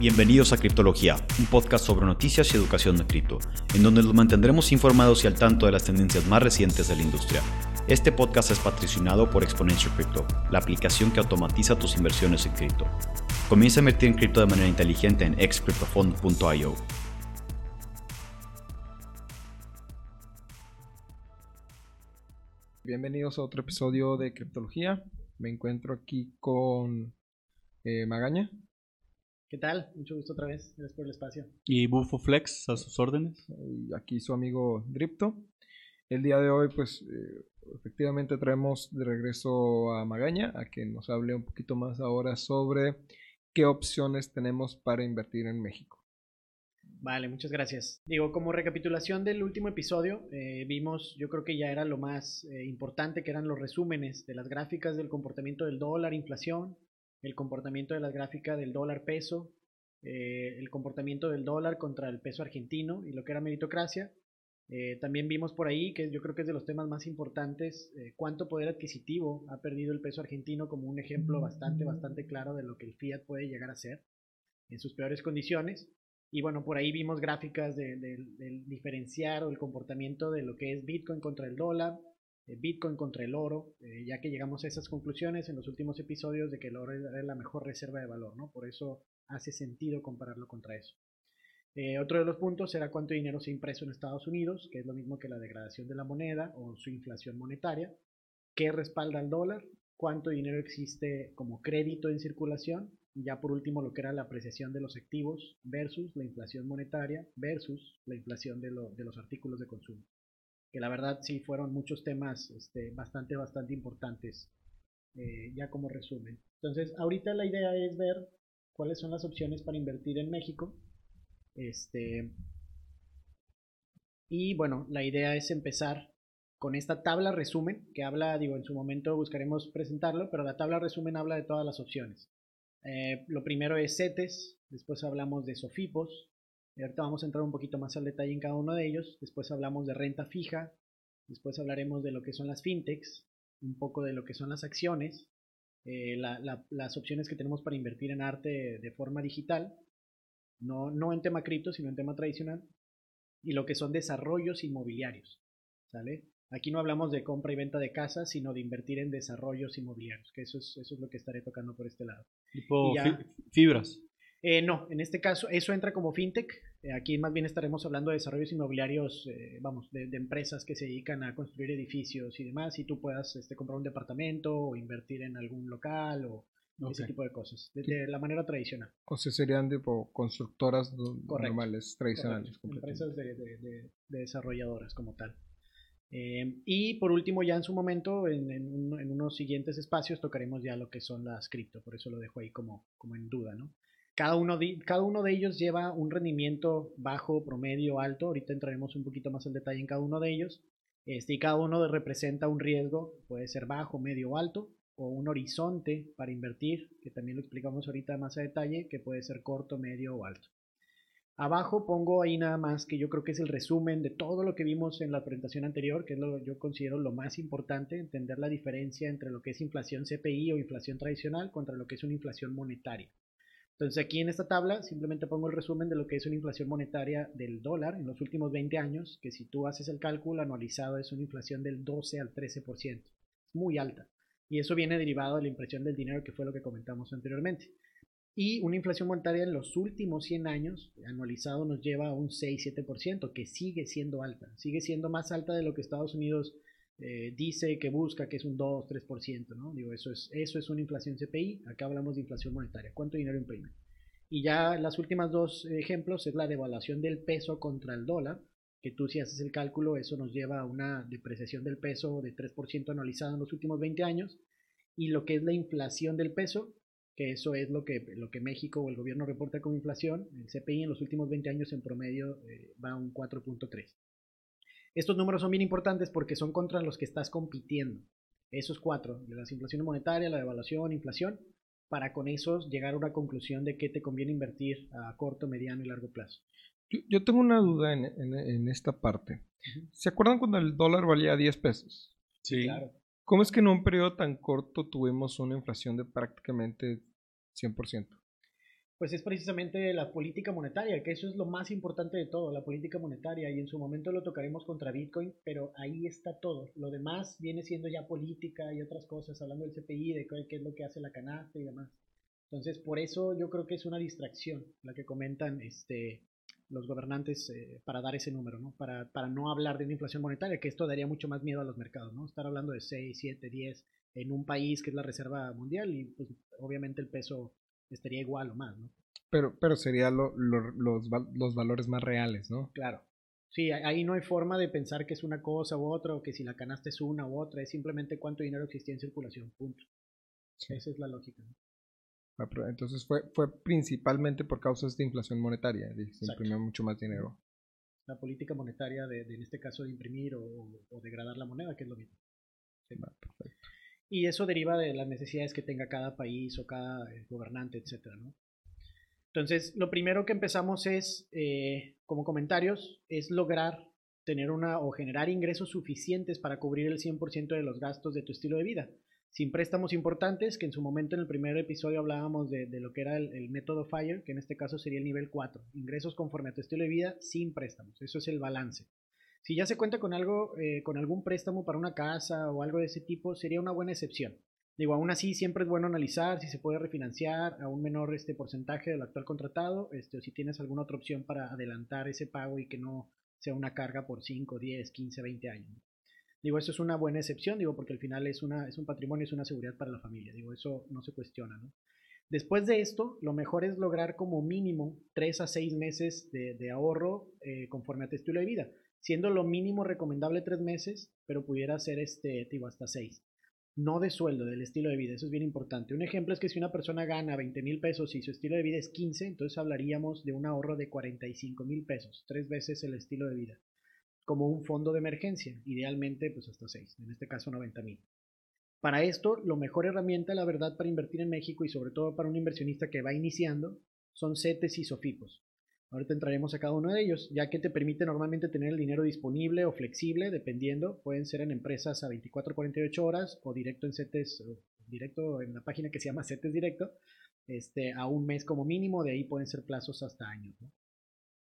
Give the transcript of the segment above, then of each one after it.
Bienvenidos a Criptología, un podcast sobre noticias y educación de cripto, en donde los mantendremos informados y al tanto de las tendencias más recientes de la industria. Este podcast es patrocinado por Exponential Crypto, la aplicación que automatiza tus inversiones en cripto. Comienza a invertir en cripto de manera inteligente en excryptofund.io. Bienvenidos a otro episodio de Criptología. Me encuentro aquí con eh, Magaña. ¿Qué tal? Mucho gusto otra vez. Gracias por el espacio. Y Bufo Flex a sus órdenes. Y aquí su amigo Dripto. El día de hoy, pues, eh, efectivamente traemos de regreso a Magaña a que nos hable un poquito más ahora sobre qué opciones tenemos para invertir en México. Vale, muchas gracias. Digo, como recapitulación del último episodio, eh, vimos, yo creo que ya era lo más eh, importante, que eran los resúmenes de las gráficas del comportamiento del dólar, inflación, el comportamiento de la gráfica del dólar peso, eh, el comportamiento del dólar contra el peso argentino y lo que era meritocracia. Eh, también vimos por ahí, que yo creo que es de los temas más importantes, eh, cuánto poder adquisitivo ha perdido el peso argentino como un ejemplo bastante, bastante claro de lo que el fiat puede llegar a ser en sus peores condiciones. Y bueno, por ahí vimos gráficas del diferenciar o el comportamiento de lo que es Bitcoin contra el dólar, Bitcoin contra el oro, eh, ya que llegamos a esas conclusiones en los últimos episodios de que el oro es la mejor reserva de valor, ¿no? Por eso hace sentido compararlo contra eso. Eh, otro de los puntos será cuánto dinero se ha impreso en Estados Unidos, que es lo mismo que la degradación de la moneda o su inflación monetaria, qué respalda al dólar, cuánto dinero existe como crédito en circulación, y ya por último lo que era la apreciación de los activos versus la inflación monetaria versus la inflación de los artículos de consumo que la verdad sí fueron muchos temas este, bastante, bastante importantes, eh, ya como resumen. Entonces, ahorita la idea es ver cuáles son las opciones para invertir en México. Este, y bueno, la idea es empezar con esta tabla resumen, que habla, digo, en su momento buscaremos presentarlo, pero la tabla resumen habla de todas las opciones. Eh, lo primero es CETES, después hablamos de SOFIPOS, ahorita vamos a entrar un poquito más al detalle en cada uno de ellos. Después hablamos de renta fija. Después hablaremos de lo que son las fintechs, un poco de lo que son las acciones, eh, las opciones que tenemos para invertir en arte de forma digital, no, no en tema cripto, sino en tema tradicional, y lo que son desarrollos inmobiliarios. ¿sale? Aquí no hablamos de compra y venta de casas, sino de invertir en desarrollos inmobiliarios, que eso es, eso es lo que estaré tocando por este lado. Tipo fibras. Eh, no, en este caso eso entra como fintech. Eh, aquí más bien estaremos hablando de desarrollos inmobiliarios, eh, vamos, de, empresas que se dedican a construir edificios y demás, y tú puedas este, comprar un departamento o invertir en algún local o ese tipo de cosas, de, la manera tradicional. O sea, serían tipo constructoras normales, tradicionales. Empresas de, desarrolladoras como tal. y por último, ya en su momento, en, en, unos siguientes espacios, tocaremos ya lo que son las cripto, por eso lo dejo ahí como, como en duda, ¿no? Cada uno, de, cada uno de ellos lleva un rendimiento bajo, promedio, alto. Ahorita entraremos un poquito más en detalle en cada uno de ellos. Este, y cada uno representa un riesgo, puede ser bajo, medio alto, o un horizonte para invertir, que también lo explicamos ahorita más a detalle, que puede ser corto, medio o alto. Abajo pongo ahí nada más que yo creo que es el resumen de todo lo que vimos en la presentación anterior, que es lo yo considero lo más importante, entender la diferencia entre lo que es inflación CPI o inflación tradicional contra lo que es una inflación monetaria. Entonces aquí en esta tabla simplemente pongo el resumen de lo que es una inflación monetaria del dólar en los últimos 20 años, que si tú haces el cálculo anualizado es una inflación del 12 al 13%. Es muy alta. Y eso viene derivado de la impresión del dinero, que fue lo que comentamos anteriormente. Y una inflación monetaria en los últimos 100 años, anualizado, nos lleva a un 6-7%, que sigue siendo alta. Sigue siendo más alta de lo que Estados Unidos eh, dice que busca que es un 2-3%, ¿no? Digo, eso es, eso es una inflación CPI, acá hablamos de inflación monetaria, ¿cuánto dinero imprime? Y ya las últimas dos ejemplos es la devaluación del peso contra el dólar, que tú si haces el cálculo, eso nos lleva a una depreciación del peso de 3% anualizado en los últimos 20 años, y lo que es la inflación del peso, que eso es lo que, lo que México o el gobierno reporta como inflación, el CPI en los últimos 20 años en promedio eh, va a un 4.3. Estos números son bien importantes porque son contra los que estás compitiendo. Esos cuatro, de la inflación monetaria, la devaluación, inflación, para con esos llegar a una conclusión de qué te conviene invertir a corto, mediano y largo plazo. Yo, tengo una duda en, esta parte. ¿Se acuerdan cuando el dólar valía 10 pesos? Sí. Claro. ¿Cómo es que en un periodo tan corto tuvimos una inflación de prácticamente 100%? Pues es precisamente la política monetaria, que eso es lo más importante de todo, la política monetaria, y en su momento lo tocaremos contra Bitcoin, pero ahí está todo. Lo demás viene siendo ya política y otras cosas, hablando del CPI, de qué es lo que hace la canasta y demás. Entonces, por eso yo creo que es una distracción la que comentan este, los gobernantes eh, para dar ese número, ¿no? Para, para no hablar de una inflación monetaria, que esto daría mucho más miedo a los mercados, ¿no? Estar hablando de 6, 7, 10 en un país que es la reserva mundial y pues obviamente el peso estaría igual o más, ¿no? Pero, pero serían los, los valores más reales, ¿no? Claro. Sí, ahí no hay forma de pensar que es una cosa u otra, o que si la canasta es una u otra, es simplemente cuánto dinero existía en circulación, punto. Esa es la lógica. Ah, entonces fue, fue principalmente por causas de inflación monetaria, se imprimió mucho más dinero. La política monetaria, de, en este caso, de imprimir o, degradar la moneda, que es lo mismo. perfecto. Y eso deriva de las necesidades que tenga cada país o cada eh, gobernante, etcétera, ¿no? Entonces, lo primero que empezamos es, eh, como comentarios, es lograr tener una o generar ingresos suficientes para cubrir el 100% de los gastos de tu estilo de vida. Sin préstamos importantes, que en su momento en el primer episodio hablábamos de, lo que era el, el, método FIRE, que en este caso sería el nivel 4. Ingresos conforme a tu estilo de vida sin préstamos. Eso es el balance. Si ya se cuenta con algo, eh, con algún préstamo para una casa o algo de ese tipo, sería una buena excepción. Digo, aún así siempre es bueno analizar si se puede refinanciar a un menor este porcentaje del actual contratado, este, o si tienes alguna otra opción para adelantar ese pago y que no sea una carga por 5, 10, 15, 20 años. Digo, eso es una buena excepción, digo, porque al final es, una, es un patrimonio, es una seguridad para la familia, digo, eso no se cuestiona, ¿no? Después de esto, lo mejor es lograr como mínimo 3 a 6 meses de, ahorro eh, conforme a tu estilo de vida siendo lo mínimo recomendable tres meses, pero pudiera ser este, digo, hasta seis. No de sueldo, del estilo de vida, eso es bien importante. Un ejemplo es que si una persona gana 20 mil pesos y su estilo de vida es 15, entonces hablaríamos de un ahorro de 45 mil pesos, tres veces el estilo de vida, como un fondo de emergencia, idealmente pues hasta seis, en este caso 90 mil. Para esto, lo mejor herramienta, la verdad, para invertir en México y sobre todo para un inversionista que va iniciando, son CETES y SOFIPOS. Ahorita entraremos a cada uno de ellos, ya que te permite normalmente tener el dinero disponible o flexible, dependiendo. Pueden ser en empresas a 24 48 horas o directo en CETES, directo en la página que se llama CETES Directo, este, a un mes como mínimo. De ahí pueden ser plazos hasta años.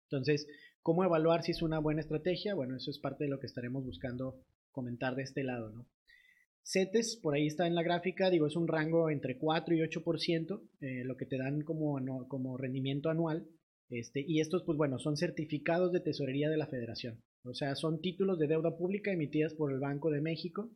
Entonces, ¿cómo evaluar si es una buena estrategia? Bueno, eso es parte de lo que estaremos buscando comentar de este lado. ¿no? CETES, por ahí está en la gráfica, digo, es un rango entre 4 y 8%, eh, lo que te dan como, como rendimiento anual. Este, y estos, pues bueno, son certificados de tesorería de la federación. O sea, son títulos de deuda pública emitidas por el Banco de México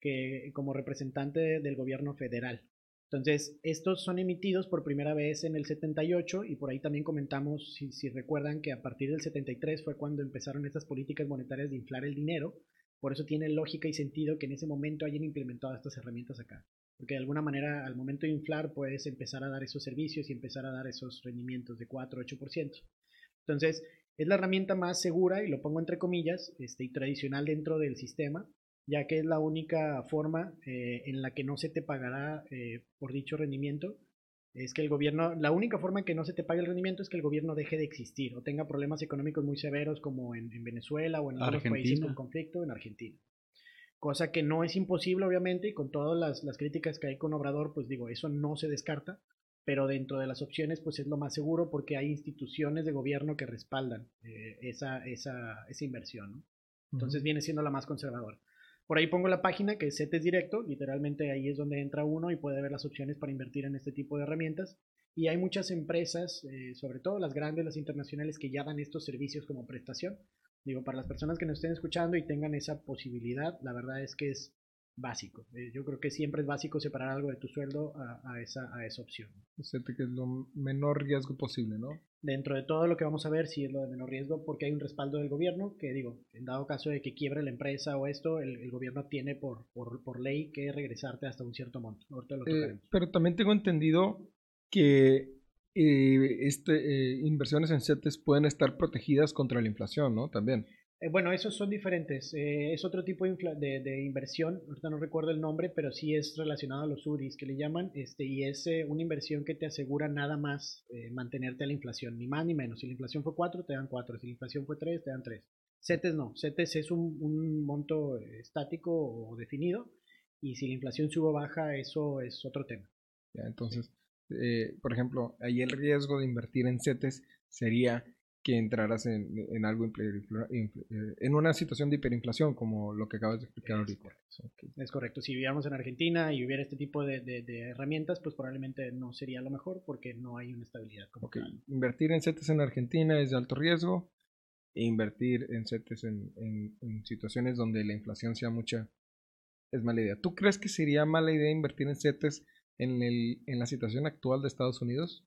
que, como representante del gobierno federal. Entonces, estos son emitidos por primera vez en el 78 y por ahí también comentamos, si, si recuerdan, que a partir del 73 fue cuando empezaron estas políticas monetarias de inflar el dinero. Por eso tiene lógica y sentido que en ese momento hayan implementado estas herramientas acá porque de alguna manera al momento de inflar puedes empezar a dar esos servicios y empezar a dar esos rendimientos de 4 8%. Entonces, es la herramienta más segura, y lo pongo entre comillas, este, y tradicional dentro del sistema, ya que es la única forma eh, en la que no se te pagará eh, por dicho rendimiento. Es que el gobierno, la única forma en que no se te pague el rendimiento es que el gobierno deje de existir o tenga problemas económicos muy severos como en, Venezuela o en otros países con conflicto, en Argentina cosa que no es imposible obviamente y con todas las, críticas que hay con Obrador, pues digo, eso no se descarta, pero dentro de las opciones pues es lo más seguro porque hay instituciones de gobierno que respaldan eh, esa, esa, esa, inversión, ¿no? Entonces viene siendo la más conservadora. Por ahí pongo la página que es CETES Directo, literalmente ahí es donde entra uno y puede ver las opciones para invertir en este tipo de herramientas. Y hay muchas empresas, eh, sobre todo las grandes, las internacionales, que ya dan estos servicios como prestación. Digo, para las personas que nos estén escuchando y tengan esa posibilidad, la verdad es que es básico. Eh, yo creo que siempre es básico separar algo de tu sueldo a, esa, a esa opción. O sea, que es lo menor riesgo posible, ¿no? Dentro de todo lo que vamos a ver, sí es lo de menor riesgo, porque hay un respaldo del gobierno, que digo, en dado caso de que quiebre la empresa o esto, el, gobierno tiene por, por, por, ley que regresarte hasta un cierto monto. Eh, pero también tengo entendido que este, eh, inversiones en CETES pueden estar protegidas contra la inflación, ¿no? También. Eh, bueno, esos son diferentes. Eh, es otro tipo de, de, inversión. Ahorita no recuerdo el nombre, pero sí es relacionado a los UDIs que le llaman. Este, y es una inversión que te asegura nada más mantenerte a la inflación, ni más ni menos. Si la inflación fue 4, te dan 4. Si la inflación fue 3, te dan 3. CETES no. CETES es un, un monto estático o definido. Y si la inflación sube o baja, eso es otro tema. Ya, entonces, eh, por ejemplo, ahí el riesgo de invertir en CETES sería que entraras en, en algo eh, en una situación de hiperinflación como lo que acabas de explicar ahorita. Es correcto. Si viviéramos en Argentina y hubiera este tipo de, de, herramientas, pues probablemente no sería lo mejor porque no hay una estabilidad. Como Invertir en CETES en Argentina es de alto riesgo. E invertir en CETES en, en, situaciones donde la inflación sea mucha es mala idea. ¿Tú crees que sería mala idea invertir en CETES en, el, en la situación actual de Estados Unidos?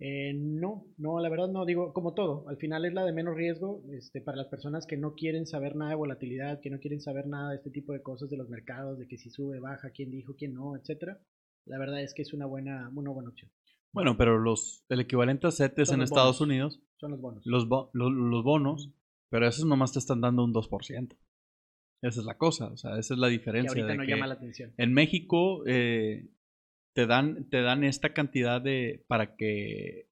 Eh, no, no, la verdad no, digo, como todo, al final es la de menos riesgo este, para las personas que no quieren saber nada de volatilidad, que no quieren saber nada de este tipo de cosas de los mercados, de que si sube, baja, quién dijo, quién no, etcétera. La verdad es que es una buena, una buena opción. Bueno, pero los, el equivalente a CETES en Estados Unidos son los bonos. Los, los, bonos, pero esos nomás te están dando un 2%. Esa es la cosa, o sea, esa es la diferencia. Que ahorita no llama la atención. En México, eh, te dan, te dan esta cantidad de, para que,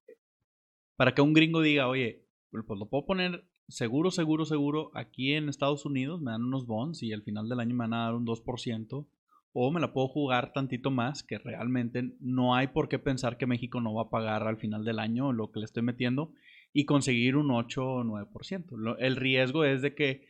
para que un gringo diga, oye, pues lo puedo poner seguro, seguro, seguro aquí en Estados Unidos, me dan unos bonds y al final del año me van a dar un 2%, o me la puedo jugar tantito más, que realmente no hay por qué pensar que México no va a pagar al final del año lo que le estoy metiendo y conseguir un 8 o 9%. el riesgo es de que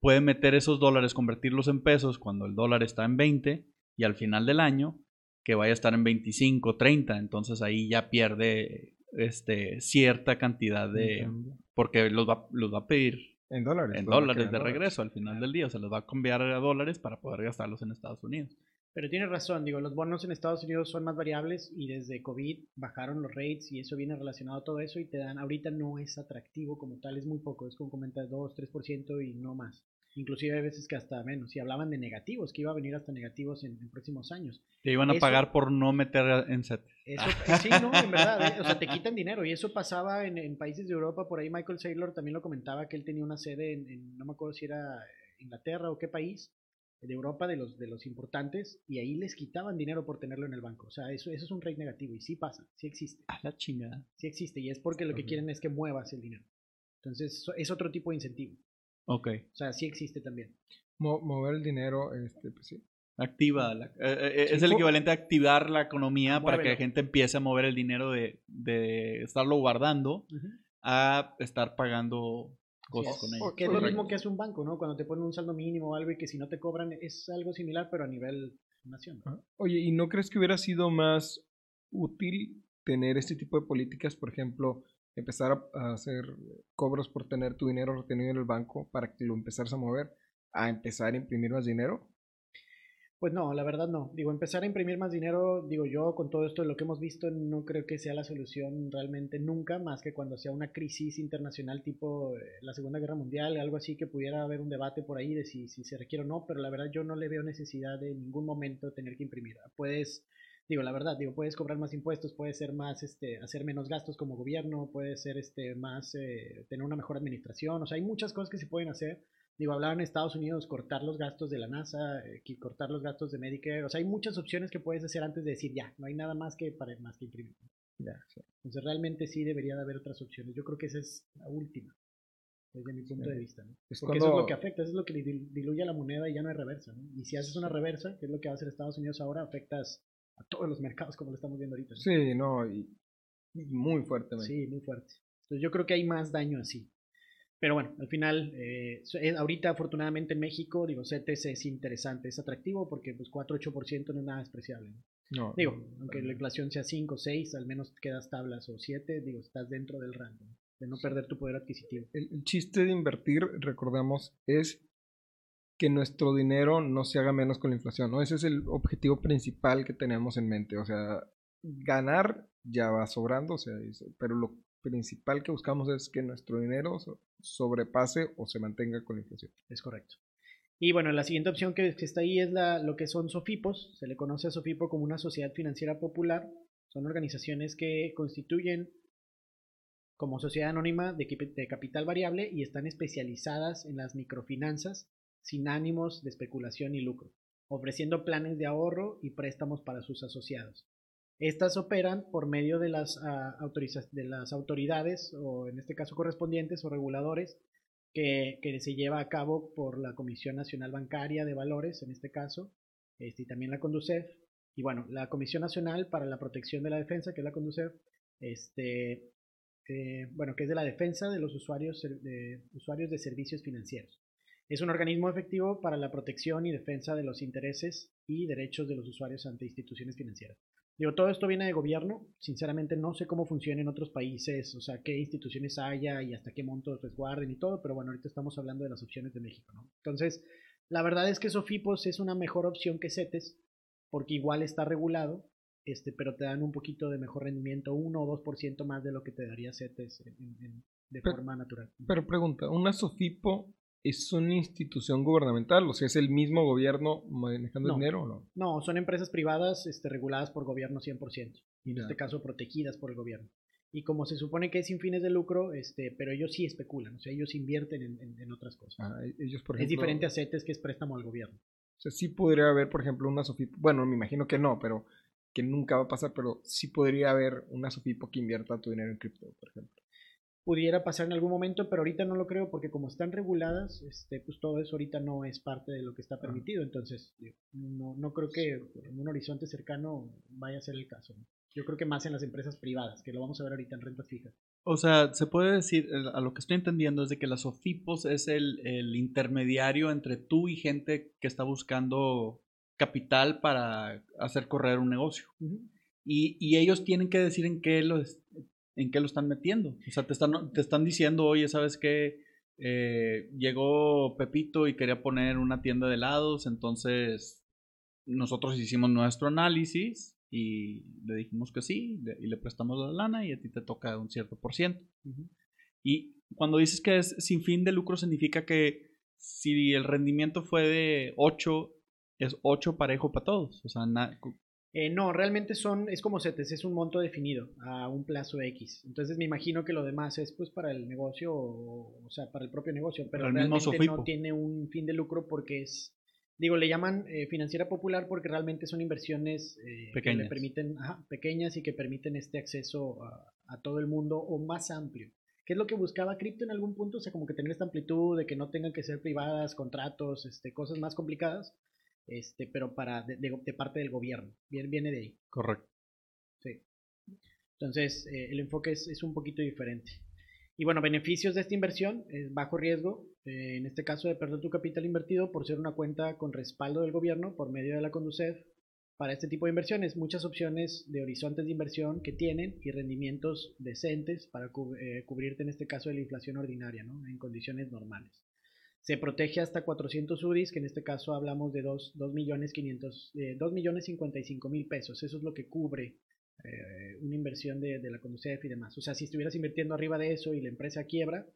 puede meter esos dólares, convertirlos en pesos cuando el dólar está en 20 y al final del año que vaya a estar en 25, 30, entonces ahí ya pierde este, cierta cantidad de... Porque los va, los va a pedir en dólares. En dólares de regreso al final del día, o se los va a cambiar a dólares para poder gastarlos en Estados Unidos. Pero tienes razón, digo, los bonos en Estados Unidos son más variables y desde COVID bajaron los rates y eso viene relacionado a todo eso y te dan, ahorita no es atractivo como tal, es muy poco, es como comentas 2, 3% y no más. Inclusive hay veces que hasta menos. Y hablaban de negativos, que iba a venir hasta negativos en, próximos años. Te iban a pagar por no meter en set. Eso, sí, no, en verdad. Eh, o sea, te quitan dinero. Y eso pasaba en, países de Europa. Por ahí Michael Saylor también lo comentaba, que él tenía una sede en, no me acuerdo si era Inglaterra o qué país, de Europa, de los, de los importantes. Y ahí les quitaban dinero por tenerlo en el banco. O sea, eso, eso es un rate negativo. Y sí pasa, sí existe. A la chingada. Sí existe. Y es porque lo que quieren es que muevas el dinero. Entonces, es otro tipo de incentivo. Ok. O sea, sí existe también. mover el dinero, este, pues sí. Activa. Eh, eh, eh, es el equivalente a activar la economía para que la gente empiece a mover el dinero de, de estarlo guardando a estar pagando cosas con ellos. Que es lo mismo que hace un banco, ¿no? Cuando te ponen un saldo mínimo o algo y que si no te cobran es algo similar, pero a nivel nación. Oye, ¿y no crees que hubiera sido más útil tener este tipo de políticas, por ejemplo, empezar a, hacer cobros por tener tu dinero retenido en el banco para que lo empezaras a mover, a empezar a imprimir más dinero? Pues no, la verdad no. Digo, empezar a imprimir más dinero, digo yo, con todo esto de lo que hemos visto, no creo que sea la solución realmente nunca, más que cuando sea una crisis internacional tipo eh, la Segunda Guerra Mundial, algo así que pudiera haber un debate por ahí de si, si se requiere o no, pero la verdad yo no le veo necesidad de ningún momento tener que imprimir. Puedes digo, la verdad, digo, puedes cobrar más impuestos, puedes ser más, este, hacer menos gastos como gobierno, puedes ser, este, más, eh, tener una mejor administración, o sea, hay muchas cosas que se pueden hacer. Digo, hablaban en Estados Unidos, cortar los gastos de la NASA, eh, cortar los gastos de Medicare, o sea, hay muchas opciones que puedes hacer antes de decir, ya, no hay nada más que, para, más que imprimir. Ya, Entonces, realmente sí debería de haber otras opciones. Yo creo que esa es la última, desde mi punto de vista, ¿no? Porque eso es lo que afecta, eso es lo que diluye la moneda y ya no hay reversa, ¿no? Y si haces una reversa, que es lo que va a hacer Estados Unidos ahora, afectas a todos los mercados como lo estamos viendo ahorita. Sí, no, y, muy fuerte. Sí, muy fuerte. Entonces yo creo que hay más daño así. Pero bueno, al final, eh, ahorita afortunadamente en México, digo, CETES es interesante, es atractivo porque pues 4-8% no es nada despreciable. ¿no? digo, aunque la inflación sea 5, 6, al menos quedas tablas o 7, digo, estás dentro del rango, de no perder tu poder adquisitivo. el, chiste de invertir, recordamos, es que nuestro dinero no se haga menos con la inflación, ¿no? Ese es el objetivo principal que tenemos en mente, o sea, ganar ya va sobrando, o sea, pero lo principal que buscamos es que nuestro dinero sobrepase o se mantenga con la inflación. Es correcto. Y bueno, la siguiente opción que, está ahí es la, lo que son SOFIPOS. Se le conoce a SOFIPO como una sociedad financiera popular. Son organizaciones que constituyen como sociedad anónima de, de capital variable y están especializadas en las microfinanzas sin ánimos de especulación y lucro, ofreciendo planes de ahorro y préstamos para sus asociados. Estas operan por medio de las, ah, de las autoridades, o en este caso correspondientes o reguladores, que, se lleva a cabo por la Comisión Nacional Bancaria de Valores, en este caso, este, y también la Conducef, Y bueno, la Comisión Nacional para la Protección de la Defensa, que es la CONDUCEF, este, eh, bueno, que es de la defensa de los usuarios de, usuarios de servicios financieros. Es un organismo efectivo para la protección y defensa de los intereses y derechos de los usuarios ante instituciones financieras. Digo, todo esto viene de gobierno. Sinceramente no sé cómo funciona en otros países, o sea, qué instituciones haya y hasta qué montos resguarden y todo, pero bueno, ahorita estamos hablando de las opciones de México, ¿no? Entonces, la verdad es que Sofipos es una mejor opción que CETES, porque igual está regulado, este, pero te dan un poquito de mejor rendimiento, 1 o 2% más de lo que te daría CETES de forma natural. Pero pregunta, ¿una Sofipo es una institución gubernamental? O sea, ¿es el mismo gobierno manejando dinero o no? No, son empresas privadas este, reguladas por gobierno 100%, y en este caso protegidas por el gobierno. Y como se supone que es sin fines de lucro, este, pero ellos sí especulan, o sea, ellos invierten en, otras cosas. Ah, e, ellos, por es diferente a CETES que es préstamo al gobierno. O sea, sí podría haber, por ejemplo, una Sofipo, bueno, me imagino que no, pero que nunca va a pasar, pero sí podría haber una Sofipo que invierta tu dinero en cripto, por ejemplo pudiera pasar en algún momento, pero ahorita no lo creo porque como están reguladas, este, pues todo eso ahorita no es parte de lo que está permitido, entonces no, no creo que en un horizonte cercano vaya a ser el caso. Yo creo que más en las empresas privadas, que lo vamos a ver ahorita en rentas fijas. O sea, se puede decir, a lo que estoy entendiendo es de que las OFIPOS es el, el intermediario entre tú y gente que está buscando capital para hacer correr un negocio. y, y, ellos tienen que decir en qué lo, en qué lo están metiendo. O sea, te están, te están diciendo, oye, ¿sabes qué? Eh, llegó Pepito y quería poner una tienda de helados, entonces nosotros hicimos nuestro análisis y le dijimos que sí y le prestamos la lana y a ti te toca un cierto por ciento. Y cuando dices que es sin fin de lucro significa que si el rendimiento fue de 8, es 8 parejo para todos. O sea, eh, no, realmente son, es como CETES, es un monto definido a un plazo X. Entonces me imagino que lo demás es pues para el negocio, o, sea, para el propio negocio, pero realmente no tiene un fin de lucro porque es, digo, le llaman eh, financiera popular porque realmente son inversiones eh, que le permiten, pequeñas y que permiten este acceso a, a, todo el mundo o más amplio. ¿Qué es lo que buscaba cripto en algún punto? O sea, como que tener esta amplitud de que no tengan que ser privadas, contratos, este, cosas más complicadas este, pero para de, parte del gobierno. Viene, viene de ahí. Correcto. Sí. Entonces, eh, el enfoque es, es, un poquito diferente. Y bueno, beneficios de esta inversión es bajo riesgo, eh, en este caso de perder tu capital invertido por ser una cuenta con respaldo del gobierno por medio de la Conducef para este tipo de inversiones. Muchas opciones de horizontes de inversión que tienen y rendimientos decentes para eh, cubrirte en este caso de la inflación ordinaria, ¿no? en condiciones normales se protege hasta 400 UDIs, que en este caso hablamos de 2, millones 500, eh, millones 55 mil pesos. Eso es lo que cubre eh, una inversión de, la Conducef y demás. O sea, si estuvieras invirtiendo arriba de eso y la empresa quiebra,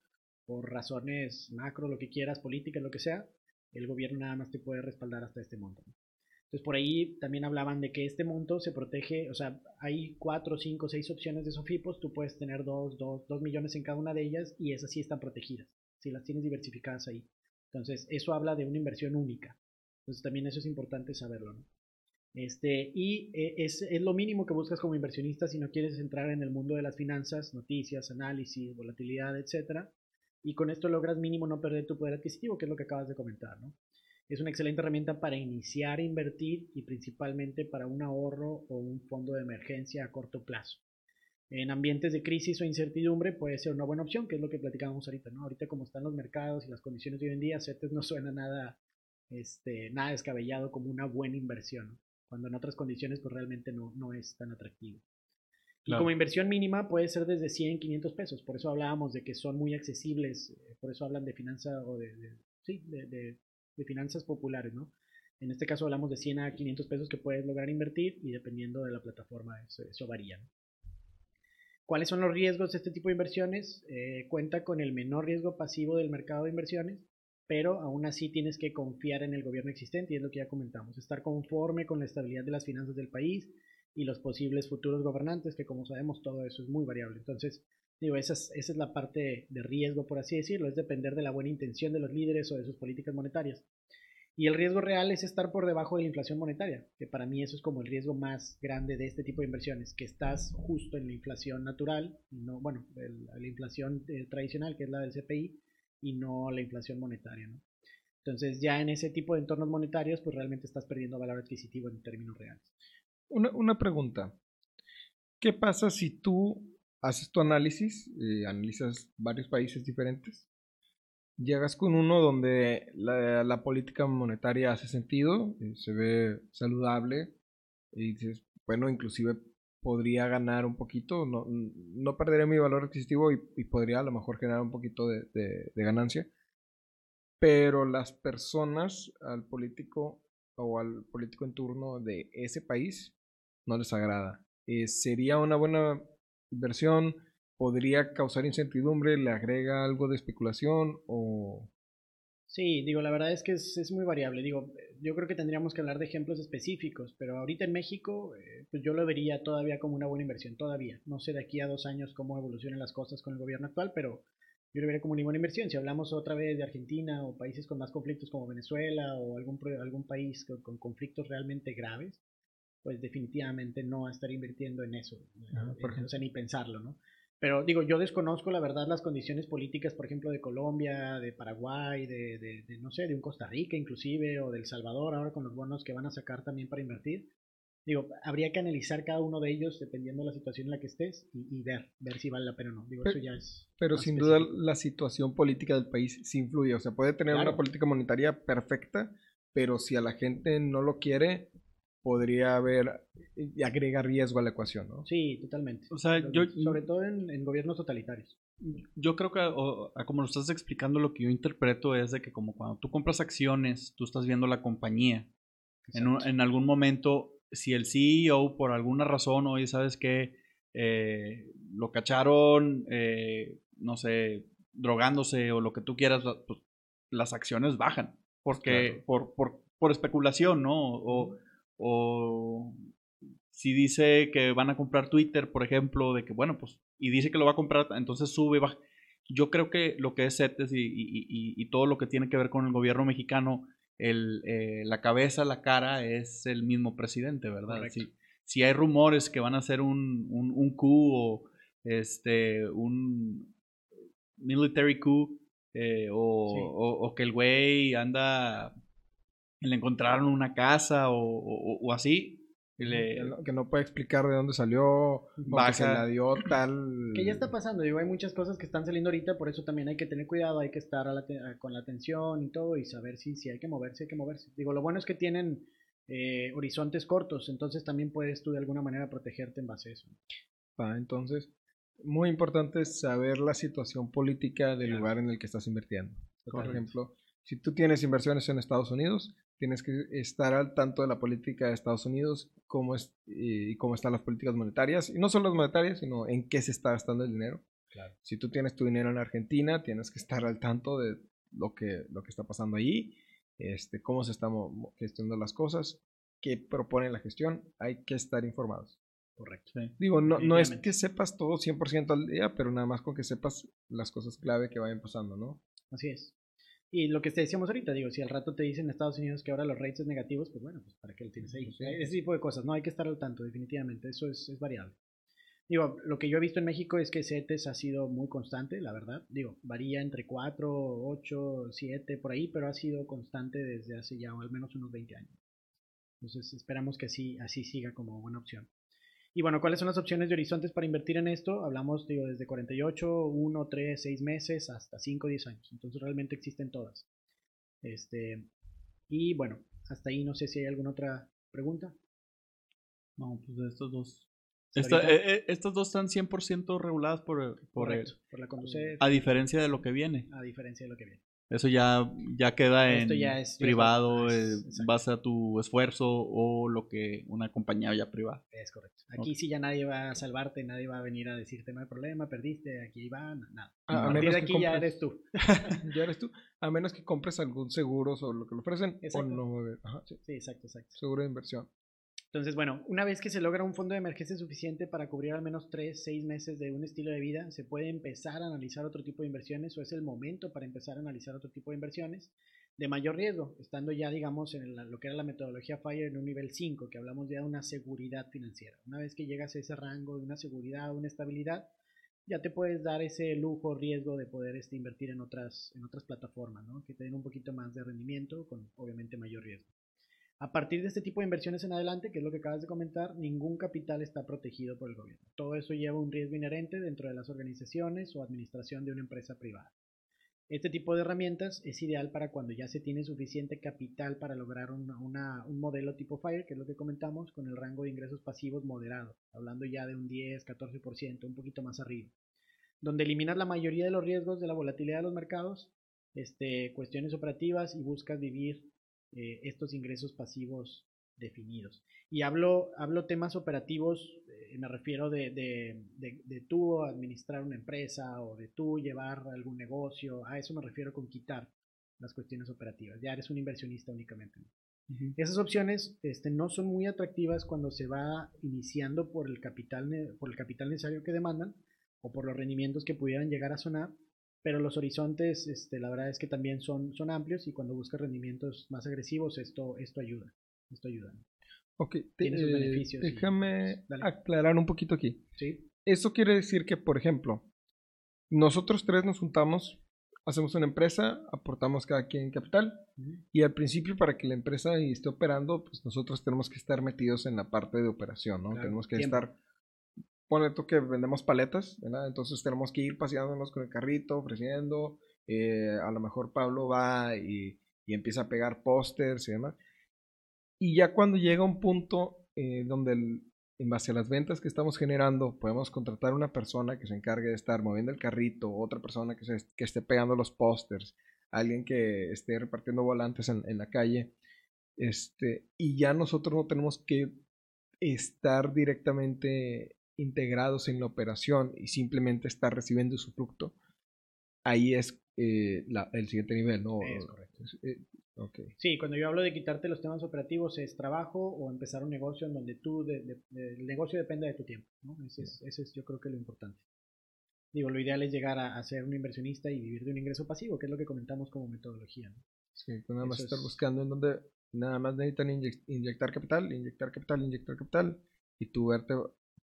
por razones macro, lo que quieras, políticas, lo que sea, el gobierno nada más te puede respaldar hasta este monto. Entonces por ahí también hablaban de que este monto se protege, o sea, hay 4, 5, 6 opciones de SOFIPOS, tú puedes tener 2, 2, 2 millones en cada una de ellas y esas sí están protegidas, si las tienes diversificadas ahí. Entonces, eso habla de una inversión única. Entonces, también eso es importante saberlo, ¿no? Este, y eh, es, es, lo mínimo que buscas como inversionista si no quieres entrar en el mundo de las finanzas, noticias, análisis, volatilidad, etc. Y con esto logras mínimo no perder tu poder adquisitivo, que es lo que acabas de comentar, ¿no? Es una excelente herramienta para iniciar a invertir y principalmente para un ahorro o un fondo de emergencia a corto plazo en ambientes de crisis o incertidumbre puede ser una buena opción, que es lo que platicábamos ahorita, ¿no? Ahorita como están los mercados y las condiciones de hoy en día, CETES no suena nada, este, nada descabellado como una buena inversión, cuando en otras condiciones pues realmente no, no es tan atractivo. Y como inversión mínima puede ser desde 100, 500 pesos, por eso hablábamos de que son muy accesibles, eh, por eso hablan de finanzas o de, sí, de, de, finanzas populares, ¿no? En este caso hablamos de 100 a 500 pesos que puedes lograr invertir y dependiendo de la plataforma eso, eso varía. ¿no? ¿Cuáles son los riesgos de este tipo de inversiones? Eh, cuenta con el menor riesgo pasivo del mercado de inversiones, pero aún así tienes que confiar en el gobierno existente y es lo que ya comentamos, estar conforme con la estabilidad de las finanzas del país y los posibles futuros gobernantes, que como sabemos todo eso es muy variable. Entonces, digo, esa es, esa es la parte de riesgo, por así decirlo, es depender de la buena intención de los líderes o de sus políticas monetarias. Y el riesgo real es estar por debajo de la inflación monetaria, que para mí eso es como el riesgo más grande de este tipo de inversiones, que estás justo en la inflación natural, no, bueno, la inflación eh, tradicional, que es la del CPI, y no la inflación monetaria. Entonces ya en ese tipo de entornos monetarios, pues realmente estás perdiendo valor adquisitivo en términos reales. Una, una pregunta. ¿Qué pasa si tú haces tu análisis, eh, analizas varios países diferentes, llegas con uno donde la, la política monetaria hace sentido, eh, se ve saludable, y dices, bueno, inclusive podría ganar un poquito, no, no perderé mi valor adquisitivo y, y, podría a lo mejor generar un poquito de, de, de ganancia, pero las personas al político o al político en turno de ese país no les agrada. Eh, sería una buena inversión, podría causar incertidumbre, le agrega algo de especulación o... Sí, digo, la verdad es que es, es, muy variable. Digo, yo creo que tendríamos que hablar de ejemplos específicos, pero ahorita en México, eh, pues yo lo vería todavía como una buena inversión, todavía. No sé de aquí a dos años cómo evolucionen las cosas con el gobierno actual, pero yo lo vería como una buena inversión. Si hablamos otra vez de Argentina o países con más conflictos como Venezuela o algún, algún país con, con conflictos realmente graves, pues definitivamente no a estar invirtiendo en eso, Ajá, por o sea, ni pensarlo, ¿no? Pero digo, yo desconozco la verdad las condiciones políticas, por ejemplo, de Colombia, de Paraguay, de, de, de, no sé, de un Costa Rica inclusive, o del Salvador, ahora con los bonos que van a sacar también para invertir. Digo, habría que analizar cada uno de ellos dependiendo de la situación en la que estés y, y ver, ver si vale la pena o no. Digo, pero, eso ya es. Pero sin específico. duda la situación política del país sí influye. O sea, puede tener claro. una política monetaria perfecta, pero si a la gente no lo quiere, podría haber y agrega riesgo a la ecuación, ¿no? Sí, totalmente. O sea, yo sobre todo en, en, gobiernos totalitarios. Yo creo que o, como lo estás explicando, lo que yo interpreto es de que como cuando tú compras acciones, tú estás viendo la compañía. En, un, en, algún momento, si el CEO por alguna razón, oye, sabes que eh, lo cacharon, eh, no sé, drogándose o lo que tú quieras, pues las acciones bajan. Porque, claro. por, por, por especulación, ¿no? O, o si dice que van a comprar Twitter, por ejemplo, de que, bueno, pues, y dice que lo va a comprar, entonces sube, baja. Yo creo que lo que es CETES y, y, y, y todo lo que tiene que ver con el gobierno mexicano, el, eh, la cabeza, la cara es el mismo presidente, ¿verdad? Si, si, hay rumores que van a hacer un, un, un coup o este, un military coup, eh, o, sí. o, o, que el güey anda le encontraron una casa o, o, o así. Le... Que, no, que, no, puede explicar de dónde salió, baja. se la dio tal. Que ya está pasando, digo, hay muchas cosas que están saliendo ahorita, por eso también hay que tener cuidado, hay que estar la con la atención y todo y saber si, si hay que moverse, hay que moverse. Digo, lo bueno es que tienen eh, horizontes cortos, entonces también puedes tú de alguna manera protegerte en base a eso. Ah, entonces, muy importante es saber la situación política del claro. lugar en el que estás invirtiendo. Por ejemplo, si tú tienes inversiones en Estados Unidos, tienes que estar al tanto de la política de Estados Unidos cómo es, y cómo están las políticas monetarias, y no solo las monetarias, sino en qué se está gastando el dinero. Claro. Si tú tienes tu dinero en Argentina, tienes que estar al tanto de lo que, lo que está pasando allí, este, cómo se están gestionando las cosas, qué propone la gestión, hay que estar informados. Correcto. Sí. Digo, no, no es que sepas todo 100% al día, pero nada más con que sepas las cosas clave que vayan pasando, ¿no? Así es. Y lo que te decíamos ahorita, digo, si al rato te dicen en Estados Unidos que ahora los rates son negativos, pues bueno, pues para qué lo tienes ahí. Sí. Ese tipo de cosas, no hay que estar al tanto, definitivamente, eso es, es, variable. Digo, lo que yo he visto en México es que CETES ha sido muy constante, la verdad. Digo, varía entre 4, 8, 7, por ahí, pero ha sido constante desde hace ya al menos unos 20 años. Entonces esperamos que así, así siga como buena opción. Y bueno, ¿cuáles son las opciones de horizontes para invertir en esto? Hablamos digo, desde 48, 1, 3, 6 meses hasta 5, 10 años. Entonces realmente existen todas. Este, y bueno, hasta ahí no sé si hay alguna otra pregunta. No, pues de estos dos. Esta, eh, eh, estas dos están 100% reguladas por, por, Correcto, el, por la conducir. A diferencia de lo que viene. A diferencia de lo que viene. Eso ya, ya queda Esto en ya es, privado, eh, base a tu esfuerzo o lo que una compañía ya privada. Es correcto. Aquí okay. sí ya nadie va a salvarte, nadie va a venir a decirte no hay problema, perdiste, aquí va, nada. A, a, a menos de aquí compres, ya eres tú. ya eres tú. A menos que compres algún seguro sobre lo que lo ofrecen exacto. o no. Ajá, sí. sí, exacto, exacto. Seguro de inversión. Entonces, bueno, una vez que se logra un fondo de emergencia suficiente para cubrir al menos 3, 6 meses de un estilo de vida, se puede empezar a analizar otro tipo de inversiones o es el momento para empezar a analizar otro tipo de inversiones de mayor riesgo, estando ya, digamos, en lo que era la metodología FIRE en un nivel 5, que hablamos ya de una seguridad financiera. Una vez que llegas a ese rango de una seguridad, una estabilidad, ya te puedes dar ese lujo, riesgo de poder este, invertir en otras, en otras plataformas, ¿no? que te den un poquito más de rendimiento con obviamente mayor riesgo. A partir de este tipo de inversiones en adelante, que es lo que acabas de comentar, ningún capital está protegido por el gobierno. Todo eso lleva un riesgo inherente dentro de las organizaciones o administración de una empresa privada. Este tipo de herramientas es ideal para cuando ya se tiene suficiente capital para lograr un modelo tipo FIRE, que es lo que comentamos, con el rango de ingresos pasivos moderado, hablando ya de un 10, 14%, un poquito más arriba, donde eliminas la mayoría de los riesgos de la volatilidad de los mercados, este, cuestiones operativas y buscas vivir eh, estos ingresos pasivos definidos. Y hablo, hablo temas operativos, eh, me refiero de, de, de, tú administrar una empresa o de tú llevar algún negocio, a eso me refiero con quitar las cuestiones operativas, ya eres un inversionista únicamente. Esas opciones este, no son muy atractivas cuando se va iniciando por el, capital, por el capital necesario que demandan o por los rendimientos que pudieran llegar a sonar, pero los horizontes, este, la verdad es que también son, son amplios y cuando buscas rendimientos más agresivos, esto, esto ayuda. Esto ayuda. Ok, Tiene sus eh, beneficios déjame y... aclarar un poquito aquí. Sí. Eso quiere decir que, por ejemplo, nosotros tres nos juntamos, hacemos una empresa, aportamos cada quien capital y al principio para que la empresa esté operando, pues nosotros tenemos que estar metidos en la parte de operación, ¿no? tenemos que estar pone tú que vendemos paletas, ¿verdad? Entonces tenemos que ir paseándonos con el carrito, ofreciendo. Eh, a lo mejor Pablo va y, empieza a pegar pósters y demás. Y ya cuando llega un punto eh, donde en base a las ventas que estamos generando, podemos contratar una persona que se encargue de estar moviendo el carrito, otra persona que, esté pegando los pósters, alguien que esté repartiendo volantes en, en la calle. Este, y ya nosotros no tenemos que estar directamente integrados en la operación y simplemente estar recibiendo su fruto, ahí es eh, el siguiente nivel, ¿no? Es correcto. Eh, sí, cuando yo hablo de quitarte los temas operativos es trabajo o empezar un negocio en donde tú, el negocio depende de tu tiempo, ¿no? Ese es, yo creo que lo importante. Digo, lo ideal es llegar a, ser un inversionista y vivir de un ingreso pasivo, que es lo que comentamos como metodología, ¿no? Sí, pues nada más estar buscando en donde nada más necesitan inyectar capital, inyectar capital, inyectar capital y tú verte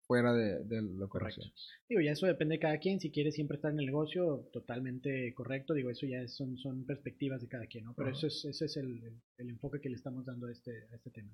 fuera de, de lo correcto. Digo, ya eso depende de cada quien. Si quiere siempre estar en el negocio, totalmente correcto. Digo, eso ya son, son perspectivas de cada quien, ¿no? Pero eso es, ese es el, el, enfoque que le estamos dando a este, a este tema.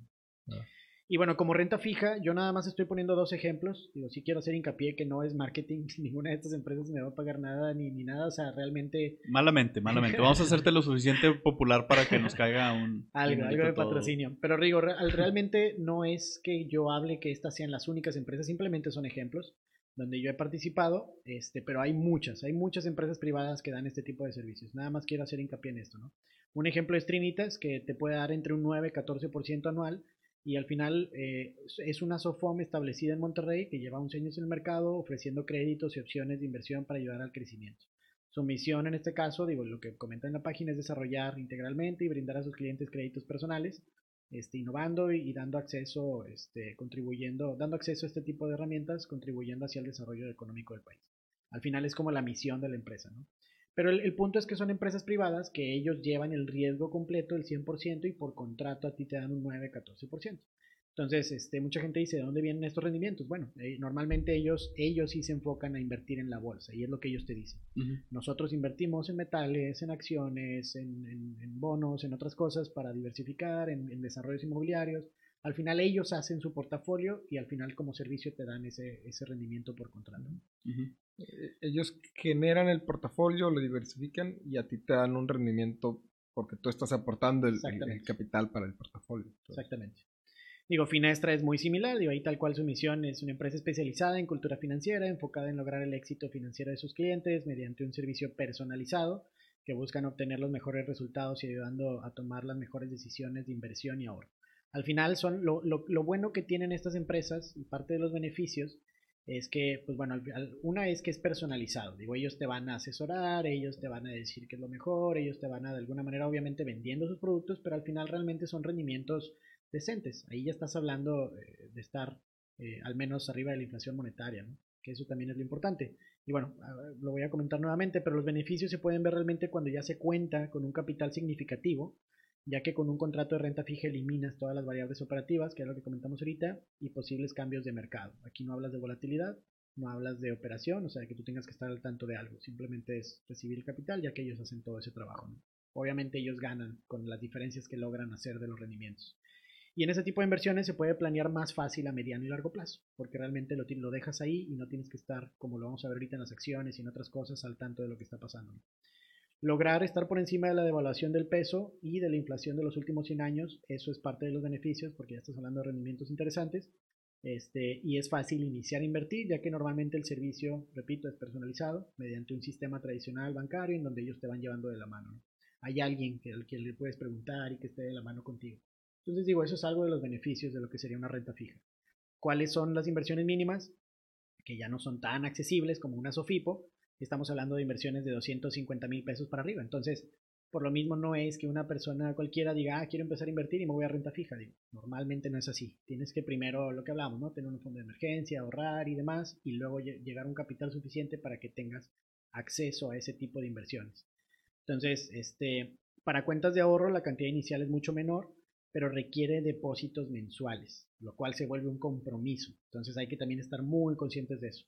Ah. Y bueno, como renta fija, yo nada más estoy poniendo dos ejemplos. Digo, sí quiero hacer hincapié que no es marketing, ninguna de estas empresas me va a pagar nada ni, ni nada, o sea, realmente... Malamente, malamente. Vamos a hacerte lo suficiente popular para que nos caiga un... algo, algo de patrocinio. Pero digo, realmente no es que yo hable que estas sean las únicas empresas, simplemente son ejemplos donde yo he participado, este, pero hay muchas, hay muchas empresas privadas que dan este tipo de servicios. Nada más quiero hacer hincapié en esto, ¿no? Un ejemplo es Trinitas, que te puede dar entre un 9 y 14% anual y al final eh, es una SOFOM establecida en Monterrey que lleva 11 años en el mercado ofreciendo créditos y opciones de inversión para ayudar al crecimiento. Su misión en este caso, digo, lo que comenta en la página es desarrollar integralmente y brindar a sus clientes créditos personales, este, innovando y, dando acceso, este, contribuyendo, dando acceso a este tipo de herramientas, contribuyendo hacia el desarrollo económico del país. Al final es como la misión de la empresa, ¿no? Pero el, punto es que son empresas privadas que ellos llevan el riesgo completo del 100% y por contrato a ti te dan un 9-14%. Entonces, este, mucha gente dice, ¿de dónde vienen estos rendimientos? Bueno, eh, normalmente ellos, ellos sí se enfocan a invertir en la bolsa y es lo que ellos te dicen. Nosotros invertimos en metales, en acciones, en, bonos, en otras cosas para diversificar, en, desarrollos inmobiliarios. Al final ellos hacen su portafolio y al final como servicio te dan ese, ese rendimiento por contrato. Eh, ellos generan el portafolio, lo diversifican y a ti te dan un rendimiento porque tú estás aportando el, capital para el portafolio. Exactamente. Digo, Finestra es muy similar, digo, ahí tal cual su misión es una empresa especializada en cultura financiera, enfocada en lograr el éxito financiero de sus clientes mediante un servicio personalizado que buscan obtener los mejores resultados y ayudando a tomar las mejores decisiones de inversión y ahorro. Al final son lo, lo bueno que tienen estas empresas y parte de los beneficios es que, pues bueno, una es que es personalizado. Digo, ellos te van a asesorar, ellos te van a decir que es lo mejor, ellos te van a de alguna manera obviamente vendiendo sus productos, pero al final realmente son rendimientos decentes. Ahí ya estás hablando eh, de estar eh, al menos arriba de la inflación monetaria, ¿no? que eso también es lo importante. Y bueno, lo voy a comentar nuevamente, pero los beneficios se pueden ver realmente cuando ya se cuenta con un capital significativo ya que con un contrato de renta fija eliminas todas las variables operativas, que es lo que comentamos ahorita, y posibles cambios de mercado. Aquí no hablas de volatilidad, no hablas de operación, o sea, que tú tengas que estar al tanto de algo, simplemente es recibir el capital, ya que ellos hacen todo ese trabajo. Obviamente ellos ganan con las diferencias que logran hacer de los rendimientos. Y en ese tipo de inversiones se puede planear más fácil a mediano y largo plazo, porque realmente lo, lo dejas ahí y no tienes que estar, como lo vamos a ver ahorita en las acciones y en otras cosas, al tanto de lo que está pasando. Lograr estar por encima de la devaluación del peso y de la inflación de los últimos 100 años, eso es parte de los beneficios, porque ya estás hablando de rendimientos interesantes. Este, y es fácil iniciar a invertir, ya que normalmente el servicio, repito, es personalizado mediante un sistema tradicional bancario en donde ellos te van llevando de la mano. Hay alguien que, que le puedes preguntar y que esté de la mano contigo. Entonces digo, eso es algo de los beneficios de lo que sería una renta fija. ¿Cuáles son las inversiones mínimas? Que ya no son tan accesibles como una Sofipo. Estamos hablando de inversiones de 250 mil pesos para arriba. Entonces, por lo mismo no es que una persona cualquiera diga, ah, quiero empezar a invertir y me voy a renta fija. Digo, normalmente no es así. Tienes que primero, lo que hablamos, ¿no? Tener un fondo de emergencia, ahorrar y demás, y luego llegar a un capital suficiente para que tengas acceso a ese tipo de inversiones. Entonces, este, para cuentas de ahorro la cantidad inicial es mucho menor, pero requiere depósitos mensuales, lo cual se vuelve un compromiso. Entonces hay que también estar muy conscientes de eso.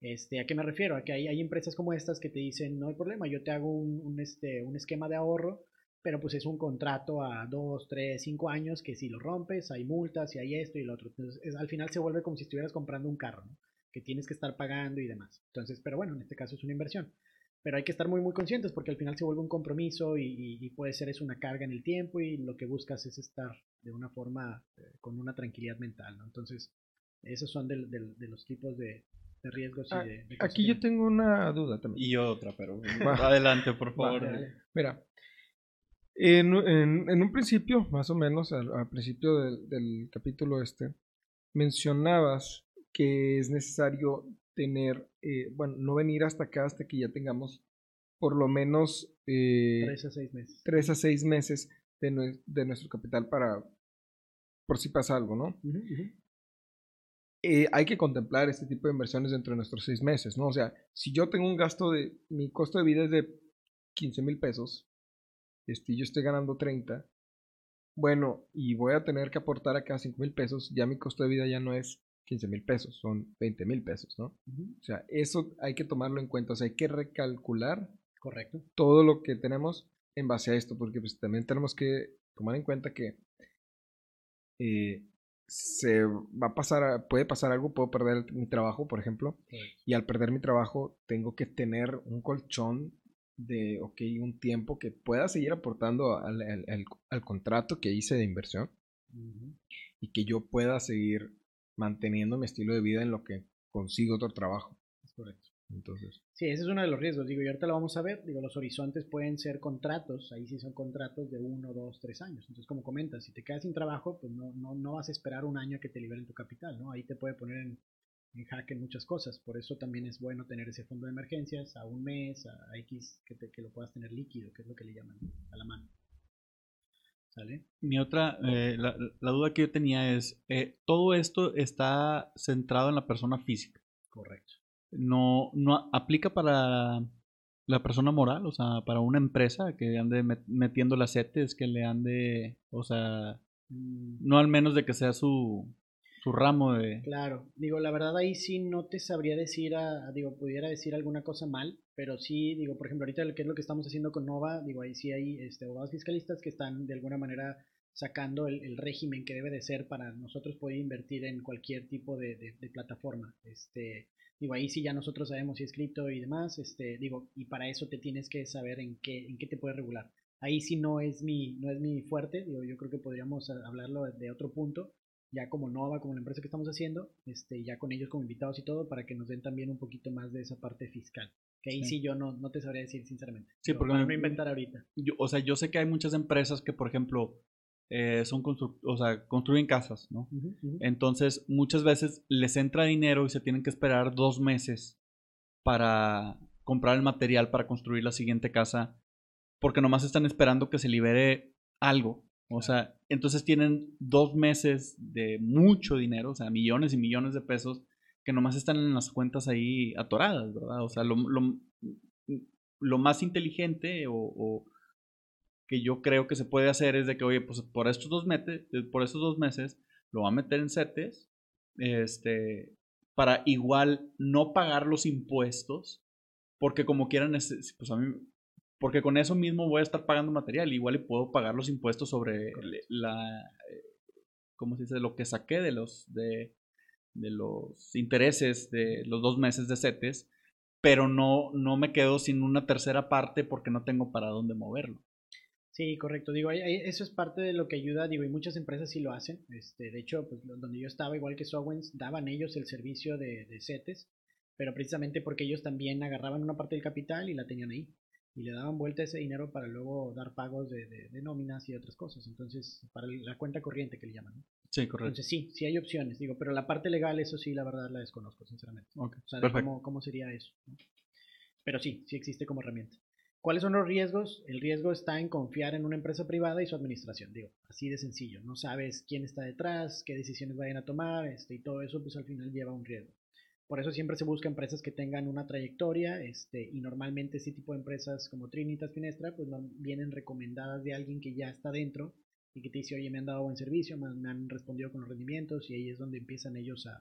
Este, ¿A qué me refiero? A que hay, hay empresas como estas que te dicen, no hay problema, yo te hago un, este, un esquema de ahorro, pero pues es un contrato a dos, tres, cinco años que si lo rompes hay multas y hay esto y lo otro. Entonces al final se vuelve como si estuvieras comprando un carro, que tienes que estar pagando y demás. Entonces, pero bueno, en este caso es una inversión pero hay que estar muy muy conscientes porque al final se vuelve un compromiso y, puede ser es una carga en el tiempo y lo que buscas es estar de una forma eh, con una tranquilidad mental, ¿no? Entonces, esos son de, los tipos de, riesgos y ah, de, Aquí yo tengo una duda también. Y otra, pero adelante, por favor. Mira, en, un principio, más o menos, al, principio del, del capítulo este, mencionabas que es necesario tener, eh, bueno, no venir hasta acá hasta que ya tengamos por lo menos eh, tres a seis meses, tres a seis meses de, de, nuestro capital para, por si pasa algo, ¿no? Eh, hay que contemplar este tipo de inversiones dentro de nuestros seis meses, ¿no? O sea, si yo tengo un gasto de, mi costo de vida es de 15 mil pesos, este, yo estoy ganando 30, bueno, y voy a tener que aportar acá 5 mil pesos, ya mi costo de vida ya no es 15 mil pesos, son 20 mil pesos, ¿no? O sea, eso hay que tomarlo en cuenta, o sea, hay que recalcular Correcto. todo lo que tenemos en base a esto, porque pues también tenemos que tomar en cuenta que eh, se va a pasar, puede pasar algo, puedo perder mi trabajo, por ejemplo, y al perder mi trabajo tengo que tener un colchón de, ok, un tiempo que pueda seguir aportando al, al, contrato que hice de inversión y que yo pueda seguir manteniendo mi estilo de vida en lo que consigo otro trabajo. Es correcto. Entonces. Sí, ese es uno de los riesgos. Digo, y ahorita lo vamos a ver. Digo, los horizontes pueden ser contratos. Ahí sí son contratos de uno, dos, tres años. Entonces, como comentas, si te quedas sin trabajo, pues no, no, no vas a esperar un año a que te liberen tu capital, ¿no? Ahí te puede poner en, en jaque muchas cosas. Por eso también es bueno tener ese fondo de emergencias a un mes, a X, que, te, que lo puedas tener líquido, que es lo que le llaman a la mano. Mi otra, eh, la, duda que yo tenía es, eh, todo esto está centrado en la persona física. Correcto. No, no aplica para la persona moral, o sea, para una empresa que ande metiendo las setes, que le ande, o sea, mm. no al menos de que sea su, su ramo de... Claro, digo, la verdad ahí sí no te sabría decir, a, digo, pudiera decir alguna cosa mal, pero sí, digo, por ejemplo, ahorita que es lo que estamos haciendo con Nova, digo, ahí sí hay este, abogados fiscalistas que están de alguna manera sacando el, régimen que debe de ser para nosotros poder invertir en cualquier tipo de, plataforma. Este, digo, ahí sí ya nosotros sabemos si es cripto y demás, este, digo, y para eso te tienes que saber en qué, en qué te puede regular. Ahí sí no es mi, no es mi fuerte, digo, yo creo que podríamos hablarlo de otro punto, ya como Nova, como la empresa que estamos haciendo, este, ya con ellos como invitados y todo, para que nos den también un poquito más de esa parte fiscal. Que ahí sí, yo no, no te sabría decir sinceramente. Sí, porque no inventar ahorita. Yo, o sea, yo sé que hay muchas empresas que, por ejemplo, eh, son o sea, construyen casas, ¿no? Entonces, muchas veces les entra dinero y se tienen que esperar dos meses para comprar el material para construir la siguiente casa, porque nomás están esperando que se libere algo o sea, entonces tienen dos meses de mucho dinero, o sea, millones y millones de pesos que nomás están en las cuentas ahí atoradas, ¿verdad? O sea, lo, lo, más inteligente o, que yo creo que se puede hacer es de que, oye, pues por estos dos meses, por estos dos meses lo va a meter en CETES, este, para igual no pagar los impuestos, porque como quieran, pues a mí porque con eso mismo voy a estar pagando material. Igual y puedo pagar los impuestos sobre la. ¿cómo se dice? Lo que saqué de los, de, de los intereses de los dos meses de CETES, pero no, no me quedo sin una tercera parte porque no tengo para dónde moverlo. Sí, correcto. Digo, eso es parte de lo que ayuda, digo, y muchas empresas sí lo hacen. Este, de hecho, pues, donde yo estaba, igual que Sowens, daban ellos el servicio de, de CETES, pero precisamente porque ellos también agarraban una parte del capital y la tenían ahí y le daban vuelta ese dinero para luego dar pagos de, de, nóminas y otras cosas. Entonces, para la cuenta corriente que le llaman. Sí, correcto. Entonces, sí, sí hay opciones, digo, pero la parte legal, eso sí, la verdad la desconozco, sinceramente. Okay, o sea, cómo, cómo, sería eso. Pero sí, sí existe como herramienta. ¿Cuáles son los riesgos? El riesgo está en confiar en una empresa privada y su administración, digo, así de sencillo. No sabes quién está detrás, qué decisiones vayan a tomar, este, y todo eso, pues al final lleva un riesgo. Por eso siempre se busca empresas que tengan una trayectoria este, y normalmente este tipo de empresas como Trinitas Finestra pues vienen recomendadas de alguien que ya está dentro y que te dice, oye, me han dado buen servicio, me, han respondido con los rendimientos y ahí es donde empiezan ellos a,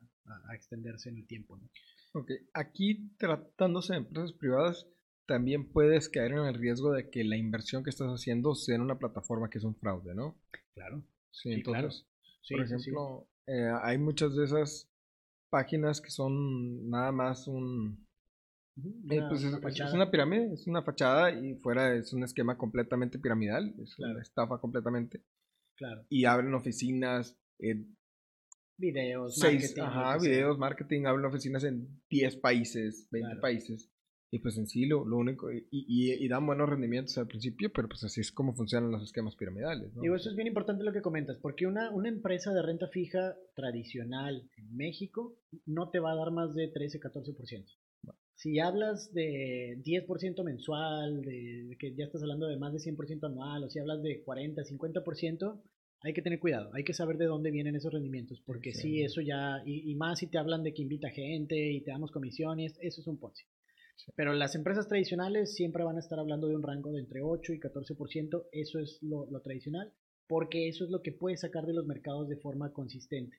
extenderse en el tiempo. ¿no? Ok, aquí tratándose de empresas privadas, también puedes caer en el riesgo de que la inversión que estás haciendo sea en una plataforma que es un fraude, ¿no? Claro. Sí, entonces, por ejemplo, eh, hay muchas de esas páginas que son nada más un... Eh, pues es, una pirámide, es una fachada y fuera es un esquema completamente piramidal, es una estafa completamente. Claro. Y abren oficinas, eh, videos, marketing, ajá, videos, marketing, abren oficinas en 10 países, 20 países. Y pues en sí lo, único, y, y, dan buenos rendimientos al principio, pero pues así es como funcionan los esquemas piramidales. Digo, eso es bien importante lo que comentas, porque una, una empresa de renta fija tradicional en México no te va a dar más de 13, 14%. Si hablas de 10% mensual, de, que ya estás hablando de más de 100% anual, o si hablas de 40, 50%, hay que tener cuidado, hay que saber de dónde vienen esos rendimientos, porque sí, eso ya, y, y, más si te hablan de que invita gente y te damos comisiones, eso es un Pero las empresas tradicionales siempre van a estar hablando de un rango de entre 8 y 14%, eso es lo, tradicional, porque eso es lo que puede sacar de los mercados de forma consistente.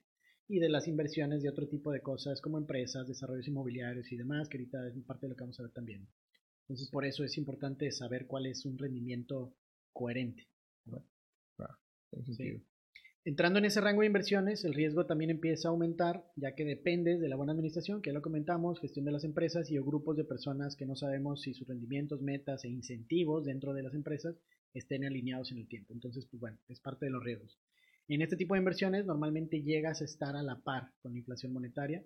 Y de las inversiones de otro tipo de cosas como empresas, desarrollos inmobiliarios y demás, que ahorita es parte de lo que vamos a ver también. Entonces, por eso es importante saber cuál es un rendimiento coherente. Entrando en ese rango de inversiones, el riesgo también empieza a aumentar, ya que depende de la buena administración, que ya lo comentamos, gestión de las empresas y o grupos de personas que no sabemos si sus rendimientos, metas e incentivos dentro de las empresas estén alineados en el tiempo. Entonces, pues bueno, es parte de los riesgos. En este tipo de inversiones normalmente llegas a estar a la par con la inflación monetaria.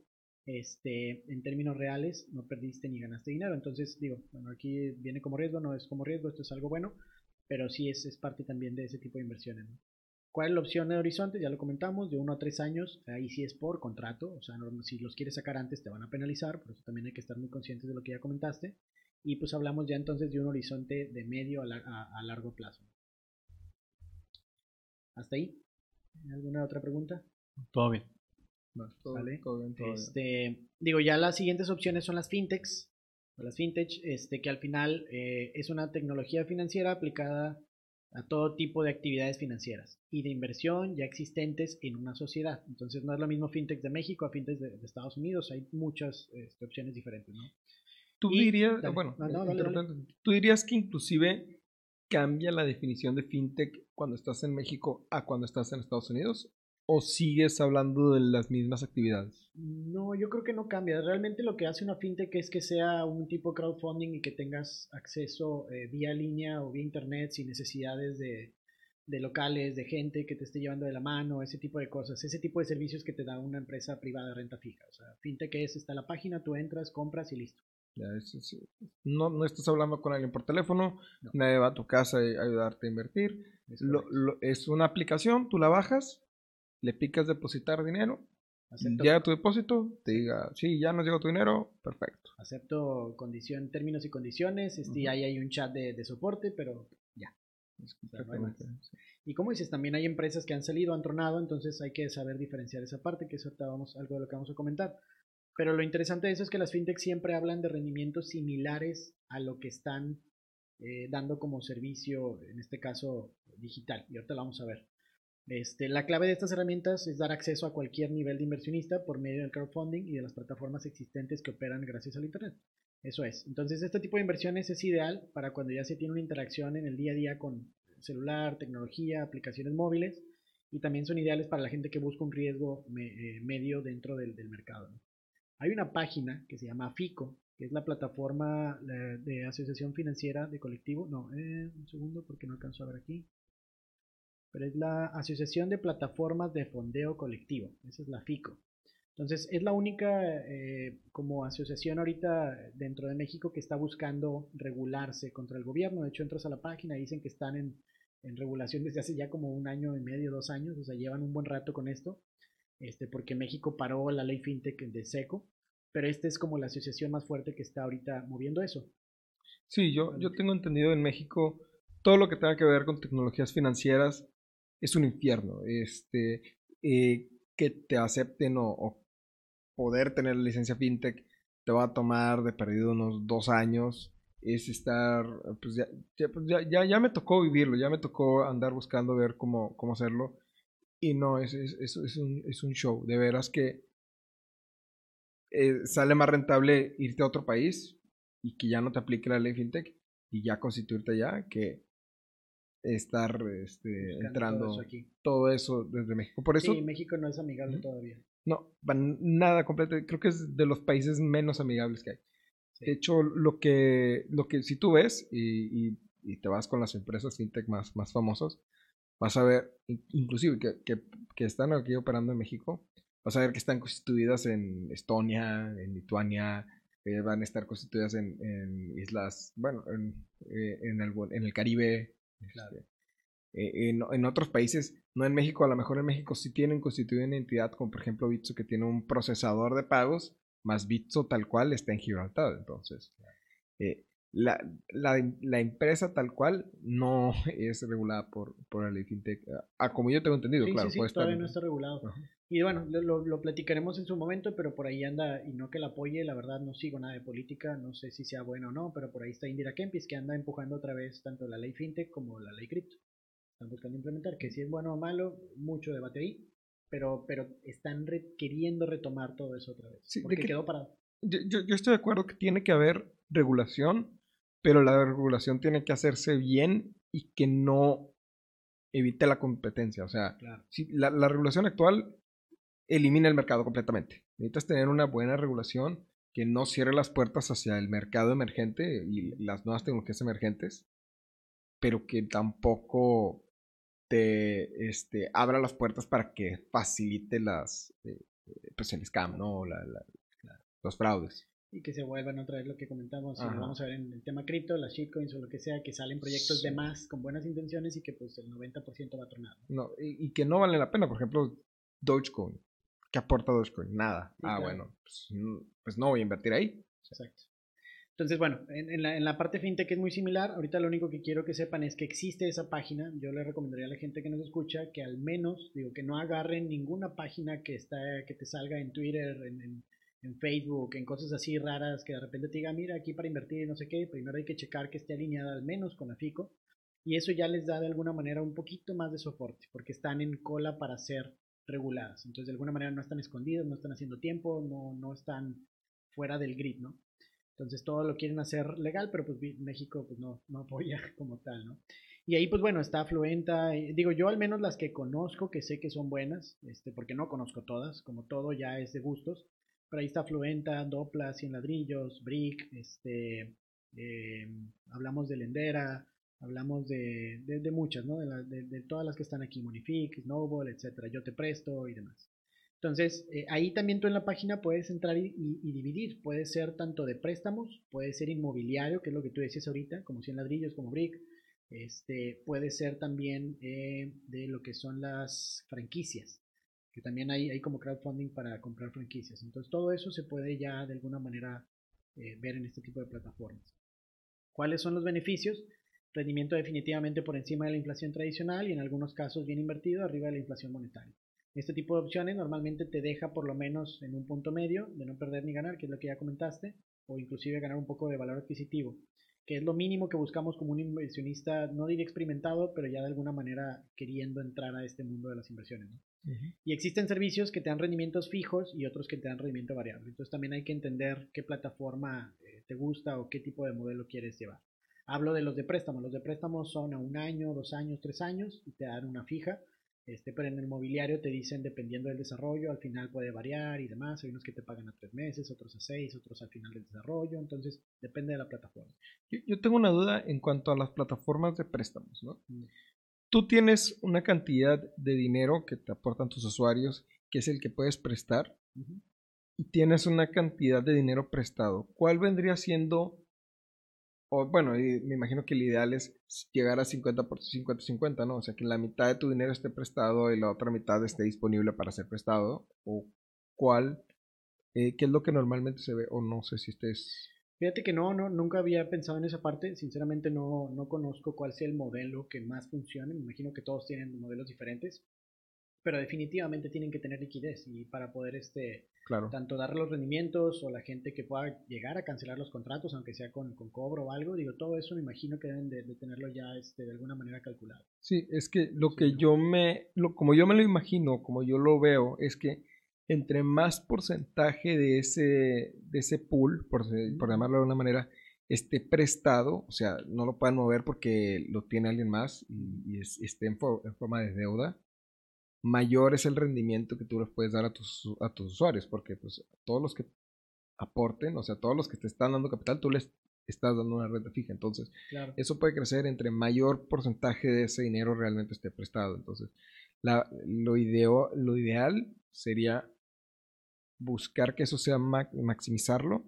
Este, en términos reales, no perdiste ni ganaste dinero. Entonces, digo, bueno, aquí viene como riesgo, no es como riesgo, esto es algo bueno, pero sí es, parte también de ese tipo de inversiones. ¿Cuál es la opción de horizonte? Ya lo comentamos, de uno a tres años, ahí sí es por contrato, o sea, si los quieres sacar antes te van a penalizar, por eso también hay que estar muy conscientes de lo que ya comentaste. Y pues hablamos ya entonces de un horizonte de medio a, largo plazo. ¿Hasta ahí? ¿Alguna otra pregunta? Todo bien. ¿Vale? este, Digo, ya las siguientes opciones son las fintechs, las fintech, este, que al final eh, es una tecnología financiera aplicada a todo tipo de actividades financieras y de inversión ya existentes en una sociedad. Entonces no es lo mismo fintech de México a fintech de, Estados Unidos, hay muchas este, opciones diferentes. ¿no? Tú dirías, bueno, tú dirías que inclusive cambia la definición de fintech cuando estás en México a cuando estás en Estados Unidos ¿O sigues hablando de las mismas actividades? No, yo creo que no cambia. Realmente lo que hace una fintech es que sea un tipo de crowdfunding y que tengas acceso eh, vía línea o vía internet sin necesidades de, locales, de gente que te esté llevando de la mano, ese tipo de cosas, ese tipo de servicios que te da una empresa privada de renta fija. O sea, fintech es, está la página, tú entras, compras y listo. Ya, no, no estás hablando con alguien por teléfono, nadie va a tu casa a ayudarte a invertir. es una aplicación, tú la bajas, le picas depositar dinero, llega tu depósito, te diga, sí, ya nos llegó tu dinero, perfecto. Acepto condición, términos y condiciones, este, ahí hay un chat de, soporte, pero ya. y como dices, también hay empresas que han salido, han tronado, entonces hay que saber diferenciar esa parte, que es vamos, algo de lo que vamos a comentar. Pero lo interesante de eso es que las fintechs siempre hablan de rendimientos similares a lo que están eh, dando como servicio, en este caso digital, y ahorita lo vamos a ver. Este, la clave de estas herramientas es dar acceso a cualquier nivel de inversionista por medio del crowdfunding y de las plataformas existentes que operan gracias al Internet. Eso es. Entonces, este tipo de inversiones es ideal para cuando ya se tiene una interacción en el día a día con celular, tecnología, aplicaciones móviles y también son ideales para la gente que busca un riesgo eh, medio dentro del, mercado. Hay una página que se llama FICO, que es la plataforma de Asociación Financiera de Colectivo. No, eh, un segundo porque no alcanzo a ver aquí. Pero es la Asociación de Plataformas de Fondeo Colectivo. Esa es la FICO. Entonces, es la única eh, como asociación ahorita dentro de México que está buscando regularse contra el gobierno. De hecho, entras a la página y dicen que están en, en regulación desde hace ya como un año y medio, dos años. O sea, llevan un buen rato con esto. Este, porque México paró la ley fintech de seco. Pero esta es como la asociación más fuerte que está ahorita moviendo eso. Sí, yo, yo tengo entendido en México todo lo que tenga que ver con tecnologías financieras es un infierno. Este, eh, que te acepten o poder tener la licencia fintech te va a tomar de perdido unos dos años. Es estar, pues ya, ya, pues ya, me tocó vivirlo, ya me tocó andar buscando ver cómo, cómo hacerlo. Y no, es, es, es, un, es un show. De veras que eh, sale más rentable irte a otro país y que ya no te aplique la ley fintech y ya constituirte allá que estar este, entrando todo eso, aquí. todo eso desde México. Por eso, sí, México no es amigable todavía. No, nada completo. Creo que es de los países menos amigables que hay. De hecho, lo que, lo que si tú ves y, y, te vas con las empresas fintech más, más famosas, vas a ver, inclusive que, que, que, están aquí operando en México, vas a ver que están constituidas en Estonia, en Lituania, eh, van a estar constituidas en, en islas, bueno, en, eh, en, el, en el Caribe. Este, eh, en, otros países, no en México, a lo mejor en México sí tienen constituido una entidad como por ejemplo Bitso que tiene un procesador de pagos, más Bitso tal cual está en Gibraltar. Entonces, eh, la, la, empresa tal cual no es regulada por, por la ley fintech, ah, como yo tengo entendido, claro. Sí, sí, todavía no está regulado. Y bueno, lo, lo, platicaremos en su momento, pero por ahí anda, y no que la apoye, la verdad no sigo nada de política, no sé si sea bueno o no, pero por ahí está Indira Kempis, que anda empujando otra vez tanto la ley fintech como la ley cripto están buscando implementar, que si es bueno o malo, mucho debate ahí, pero, pero están queriendo retomar todo eso otra vez, sí, porque que, quedó parado. Yo, yo, estoy de acuerdo que tiene que haber regulación, pero la regulación tiene que hacerse bien y que no evite la competencia. O sea, si la, la regulación actual elimina el mercado completamente. Necesitas tener una buena regulación que no cierre las puertas hacia el mercado emergente y las nuevas tecnologías emergentes, pero que tampoco te este, abra las puertas para que facilite las, eh, pues el scam, ¿no? La, los fraudes. Y que se vuelvan otra vez lo que comentamos, vamos a ver en el tema cripto, las shitcoins o lo que sea, que salen proyectos de más con buenas intenciones y que pues el 90% va a tronar. No, y, que no vale la pena, por ejemplo, Dogecoin. ¿Qué aporta Dogecoin? Nada. ah, bueno, pues, pues no voy a invertir ahí. Exacto. Entonces, bueno, en, la, en, la, parte fintech es muy similar. Ahorita lo único que quiero que sepan es que existe esa página. Yo le recomendaría a la gente que nos escucha que al menos, digo, que no agarren ninguna página que, está, que te salga en Twitter, en, en, Facebook, en cosas así raras, que de repente te diga, mira, aquí para invertir, no sé qué. Primero hay que checar que esté alineada al menos con AFICO. Y eso ya les da de alguna manera un poquito más de soporte, porque están en cola para ser reguladas. Entonces, de alguna manera no están escondidas, no están haciendo tiempo, no, no están fuera del grid, ¿no? Entonces todo lo quieren hacer legal, pero pues México pues no, no apoya como tal, ¿no? Y ahí pues bueno, está Fluenta, digo yo al menos las que conozco, que sé que son buenas, este, porque no conozco todas, como todo ya es de gustos, pero ahí está Fluenta, Dopla, Cien Ladrillos, Brick, este, em, hablamos de Lendera, hablamos de, de, muchas, ¿no? De, de, todas las que están aquí, Monific, Snowball, etcétera, Yo Te Presto y demás. Entonces, eh, ahí también tú en la página puedes entrar y, dividir. Puede ser tanto de préstamos, puede ser inmobiliario, que es lo que tú decías ahorita, como 100 ladrillos, como Brick. Este, puede ser también eh, de lo que son las franquicias, que también hay, hay como crowdfunding para comprar franquicias. Entonces, todo eso se puede ya de alguna manera eh, ver en este tipo de plataformas. ¿Cuáles son los beneficios? Rendimiento definitivamente por encima de la inflación tradicional y en algunos casos bien invertido arriba de la inflación monetaria. Este tipo de opciones normalmente te deja por lo menos en un punto medio de no perder ni ganar, que es lo que ya comentaste, o inclusive ganar un poco de valor adquisitivo, que es lo mínimo que buscamos como un inversionista, no diría experimentado, pero ya de alguna manera queriendo entrar a este mundo de las inversiones. Y existen servicios que te dan rendimientos fijos y otros que te dan rendimiento variable. Entonces también hay que entender qué plataforma eh, te gusta o qué tipo de modelo quieres llevar. Hablo de los de préstamos. Los de préstamos son a un año, dos años, tres años y te dan una fija Este, pero en el mobiliario te dicen, dependiendo del desarrollo, al final puede variar y demás. Hay unos que te pagan a tres meses, otros a seis, otros al final del desarrollo. Entonces, depende de la plataforma. Yo, yo tengo una duda en cuanto a las plataformas de préstamos, ¿no? Mm. Tú tienes una cantidad de dinero que te aportan tus usuarios, que es el que puedes prestar, y tienes una cantidad de dinero prestado. ¿Cuál vendría siendo, o bueno, y me imagino que el ideal es llegar a 50 por 50-50, ¿no? O sea, que la mitad de tu dinero esté prestado y la otra mitad esté disponible para ser prestado, o cuál, eh, qué es lo que normalmente se ve, o no sé si estés... Fíjate que no, no, nunca había pensado en esa parte. Sinceramente no, no conozco cuál sea el modelo que más funcione. Me imagino que todos tienen modelos diferentes. Pero definitivamente tienen que tener liquidez y para poder este, Claro. tanto dar los rendimientos o la gente que pueda llegar a cancelar los contratos, aunque sea con, con cobro o algo, digo, todo eso me imagino que deben de, de tenerlo ya este, de alguna manera calculado. Sí, es que lo Sí, que ¿no? yo me, lo, como yo me lo imagino, como yo lo veo, es que entre más porcentaje de ese, de ese pool, por, por llamarlo de alguna manera, esté prestado, o sea, no lo puedan mover porque lo tiene alguien más y, y es- esté en, en forma de deuda, mayor es el rendimiento que tú les puedes dar a tus, a tus usuarios, porque pues todos los que aporten, o sea, todos los que te están dando capital, tú les estás dando una renta fija, entonces Claro. eso puede crecer entre mayor porcentaje de ese dinero realmente esté prestado. Entonces, la- lo, ideo, lo ideal sería buscar que eso sea ma- maximizarlo,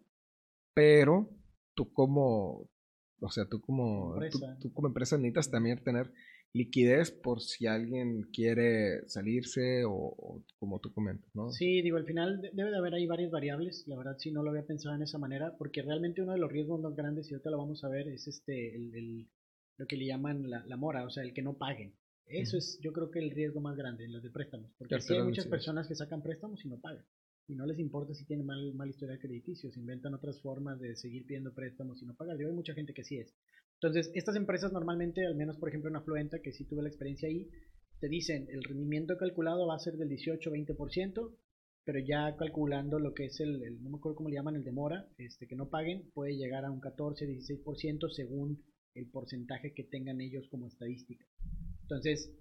pero tú como, o sea, tú como, tú como empresa necesitas también tener liquidez por si alguien quiere salirse o, o como tú comentas, ¿no? Sí, digo, al final de- debe de haber ahí varias variables. La verdad, sí, no lo había pensado en esa manera, porque realmente uno de los riesgos más grandes, y ahorita lo vamos a ver, es este, el, el- lo que le llaman la, la mora, o sea, el que no paguen. Eso es, yo creo que el riesgo más grande en los de préstamos, porque Que sí hay muchas personas que sacan préstamos y no pagan. Y no les importa si tienen mal, mal historial crediticio, se inventan otras formas de seguir pidiendo préstamos y no pagar. Digo, hay mucha gente que sí es. Entonces, estas empresas normalmente, al menos por ejemplo en Afluenta, que sí tuve la experiencia ahí, te dicen el rendimiento calculado va a ser del 18-20%, pero ya calculando lo que es el, el- no me acuerdo cómo le llaman, el de mora, este, que no paguen, puede llegar a un 14-16% según el porcentaje que tengan ellos como estadística. Entonces,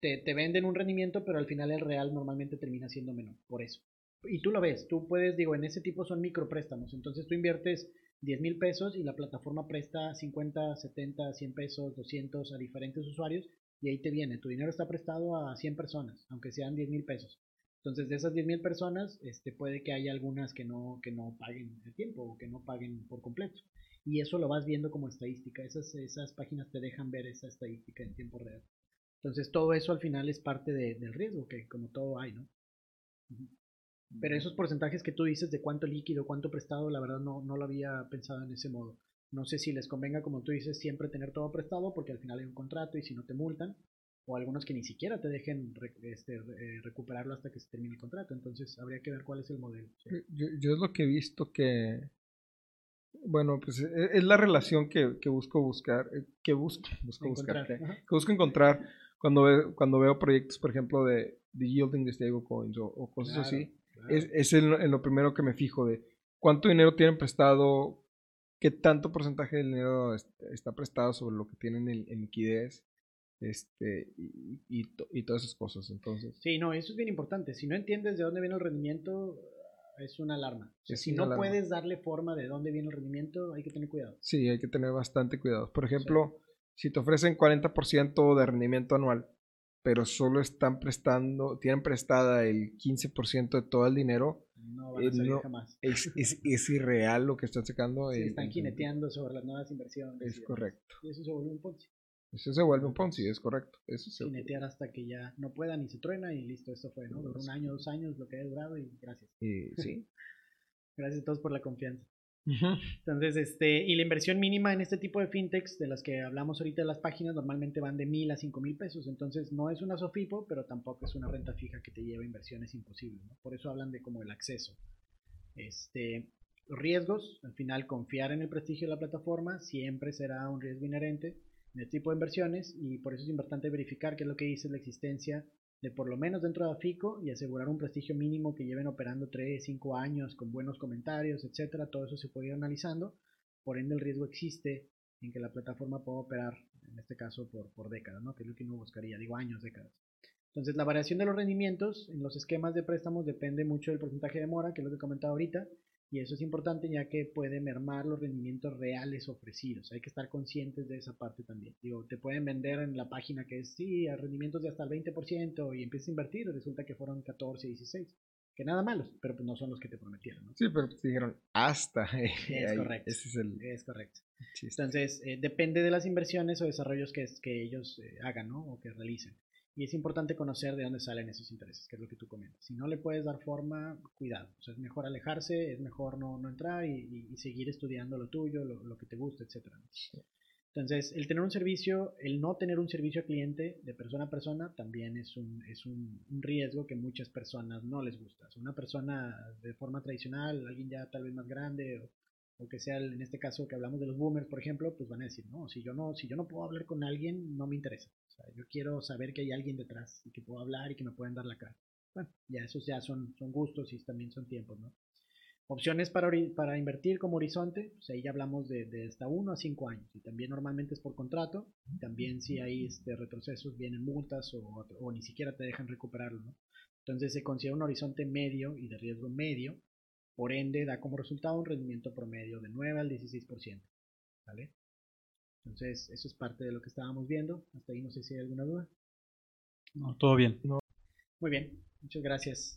te, te venden un rendimiento, pero al final el real normalmente termina siendo menor, por eso. Y tú lo ves, tú puedes, digo, en ese tipo son micropréstamos, entonces tú inviertes 10 mil pesos y la plataforma presta 50, 70, 100 pesos, 200 a diferentes usuarios y ahí te viene, tu dinero está prestado a 100 personas, aunque sean 10 mil pesos. Entonces, de esas 10 mil personas, este, puede que haya algunas que no, que no paguen el tiempo o que no paguen por completo. Y eso lo vas viendo como estadística. Esas, esas páginas te dejan ver esa estadística en tiempo real. Entonces, todo eso al final es parte de- del riesgo, que como todo hay, ¿no? Pero esos porcentajes que tú dices de cuánto líquido, cuánto prestado, la verdad no, no lo había pensado en ese modo. No sé si les convenga, como tú dices, siempre tener todo prestado, porque al final hay un contrato y si no te multan, o algunos que ni siquiera te dejen este, eh, recuperarlo hasta que se termine el contrato. Entonces habría que ver cuál es el modelo. sí. Yo, yo es lo que he visto que, bueno, pues e- es la relación que, que busco buscar, eh, que busco, busco buscar, Encontrar, que, busco encontrar cuando, ve- cuando veo proyectos, por ejemplo, de, de yielding de stablecoins o, o cosas Claro, así. Es, es en, lo- en lo primero que me fijo de cuánto dinero tienen prestado, qué tanto porcentaje del dinero est- está prestado sobre lo que tienen en, en liquidez, este, y, y, to- y todas esas cosas. Entonces, Sí, no, eso es bien importante. Si no entiendes de dónde viene el rendimiento, es una alarma. O sea, Es si una no alarma. puedes darle forma de dónde viene el rendimiento, hay que tener cuidado. Sí, hay que tener bastante cuidado. Por ejemplo, si te ofrecen 40% de rendimiento anual, pero solo están prestando, tienen prestada el 15% de todo el dinero, No van a Eh, salir no, jamás. es, es, es irreal lo que están sacando. Sí, están jineteando sobre las nuevas inversiones. y Es demás. correcto. Y eso se vuelve un Ponzi. Eso se vuelve un Ponzi, es correcto. Eso se- Jinetear hasta que ya no puedan y se truena y listo, esto fue, ¿no? Duró un año, dos años, lo que haya durado y gracias. y sí. Gracias a todos por la confianza. Entonces, este, y la inversión mínima en este tipo de fintechs de las que hablamos ahorita de las páginas normalmente van de mil a cinco mil pesos. Entonces, no es una SOFIPO, pero tampoco es una renta fija que te lleva a inversiones imposibles. Por eso hablan de como el acceso. Este, los riesgos, al final, confiar en el prestigio de la plataforma siempre será un riesgo inherente en este tipo de inversiones y por eso es importante verificar qué es lo que dice la existencia de por lo menos dentro de AFICO y asegurar un prestigio mínimo que lleven operando 3, 5 años con buenos comentarios, etcétera. Todo eso se puede ir analizando. Por ende, el riesgo existe en que la plataforma pueda operar, en este caso, por, por décadas, ¿no? Que es lo que uno buscaría, digo años, décadas. Entonces, la variación de los rendimientos en los esquemas de préstamos depende mucho del porcentaje de mora, que es lo que he comentado ahorita, y eso es importante ya que puede mermar los rendimientos reales ofrecidos. Hay que estar conscientes de esa parte también. Digo, te pueden vender en la página que es, sí, rendimientos de hasta el 20% y empiezas a invertir, y resulta que fueron 14, 16. Que nada malos, pero pues no son los que te prometieron. ¿no? Sí, pero te dijeron hasta. Es Ahí, correcto. Ese es el Es correcto. chiste. Entonces, eh, depende de las inversiones o desarrollos que, que ellos eh, hagan, ¿no? O que realicen. Y es importante conocer de dónde salen esos intereses, que es lo que tú comentas. Si no le puedes dar forma, cuidado. O sea, es mejor alejarse, es mejor no, no entrar y, y- y seguir estudiando lo tuyo, lo, lo que te gusta, etc. Entonces, el tener un servicio, el no tener un servicio al cliente de persona a persona también es un, es un, riesgo que muchas personas no les gusta. Una persona de forma tradicional, alguien ya tal vez más grande o, o que sea el- en este caso que hablamos de los boomers, por ejemplo, pues van a decir, no, si yo no, si yo no puedo hablar con alguien, no me interesa. O sea, yo quiero saber que hay alguien detrás y que puedo hablar y que me pueden dar la cara. Bueno, ya esos ya son, son gustos y también son tiempos, ¿no? Opciones para, invertir como horizonte, pues ahí ya hablamos de, de hasta 1 a 5 años. Y también normalmente es por contrato. También si hay este, retrocesos, vienen multas o, o ni siquiera te dejan recuperarlo, ¿no? Entonces se considera un horizonte medio y de riesgo medio. Por ende, da como resultado un rendimiento promedio de 9 al 16%. ¿Vale? Entonces, eso es parte de lo que estábamos viendo. Hasta ahí no sé si hay alguna duda. No, todo bien. Muy bien, muchas gracias.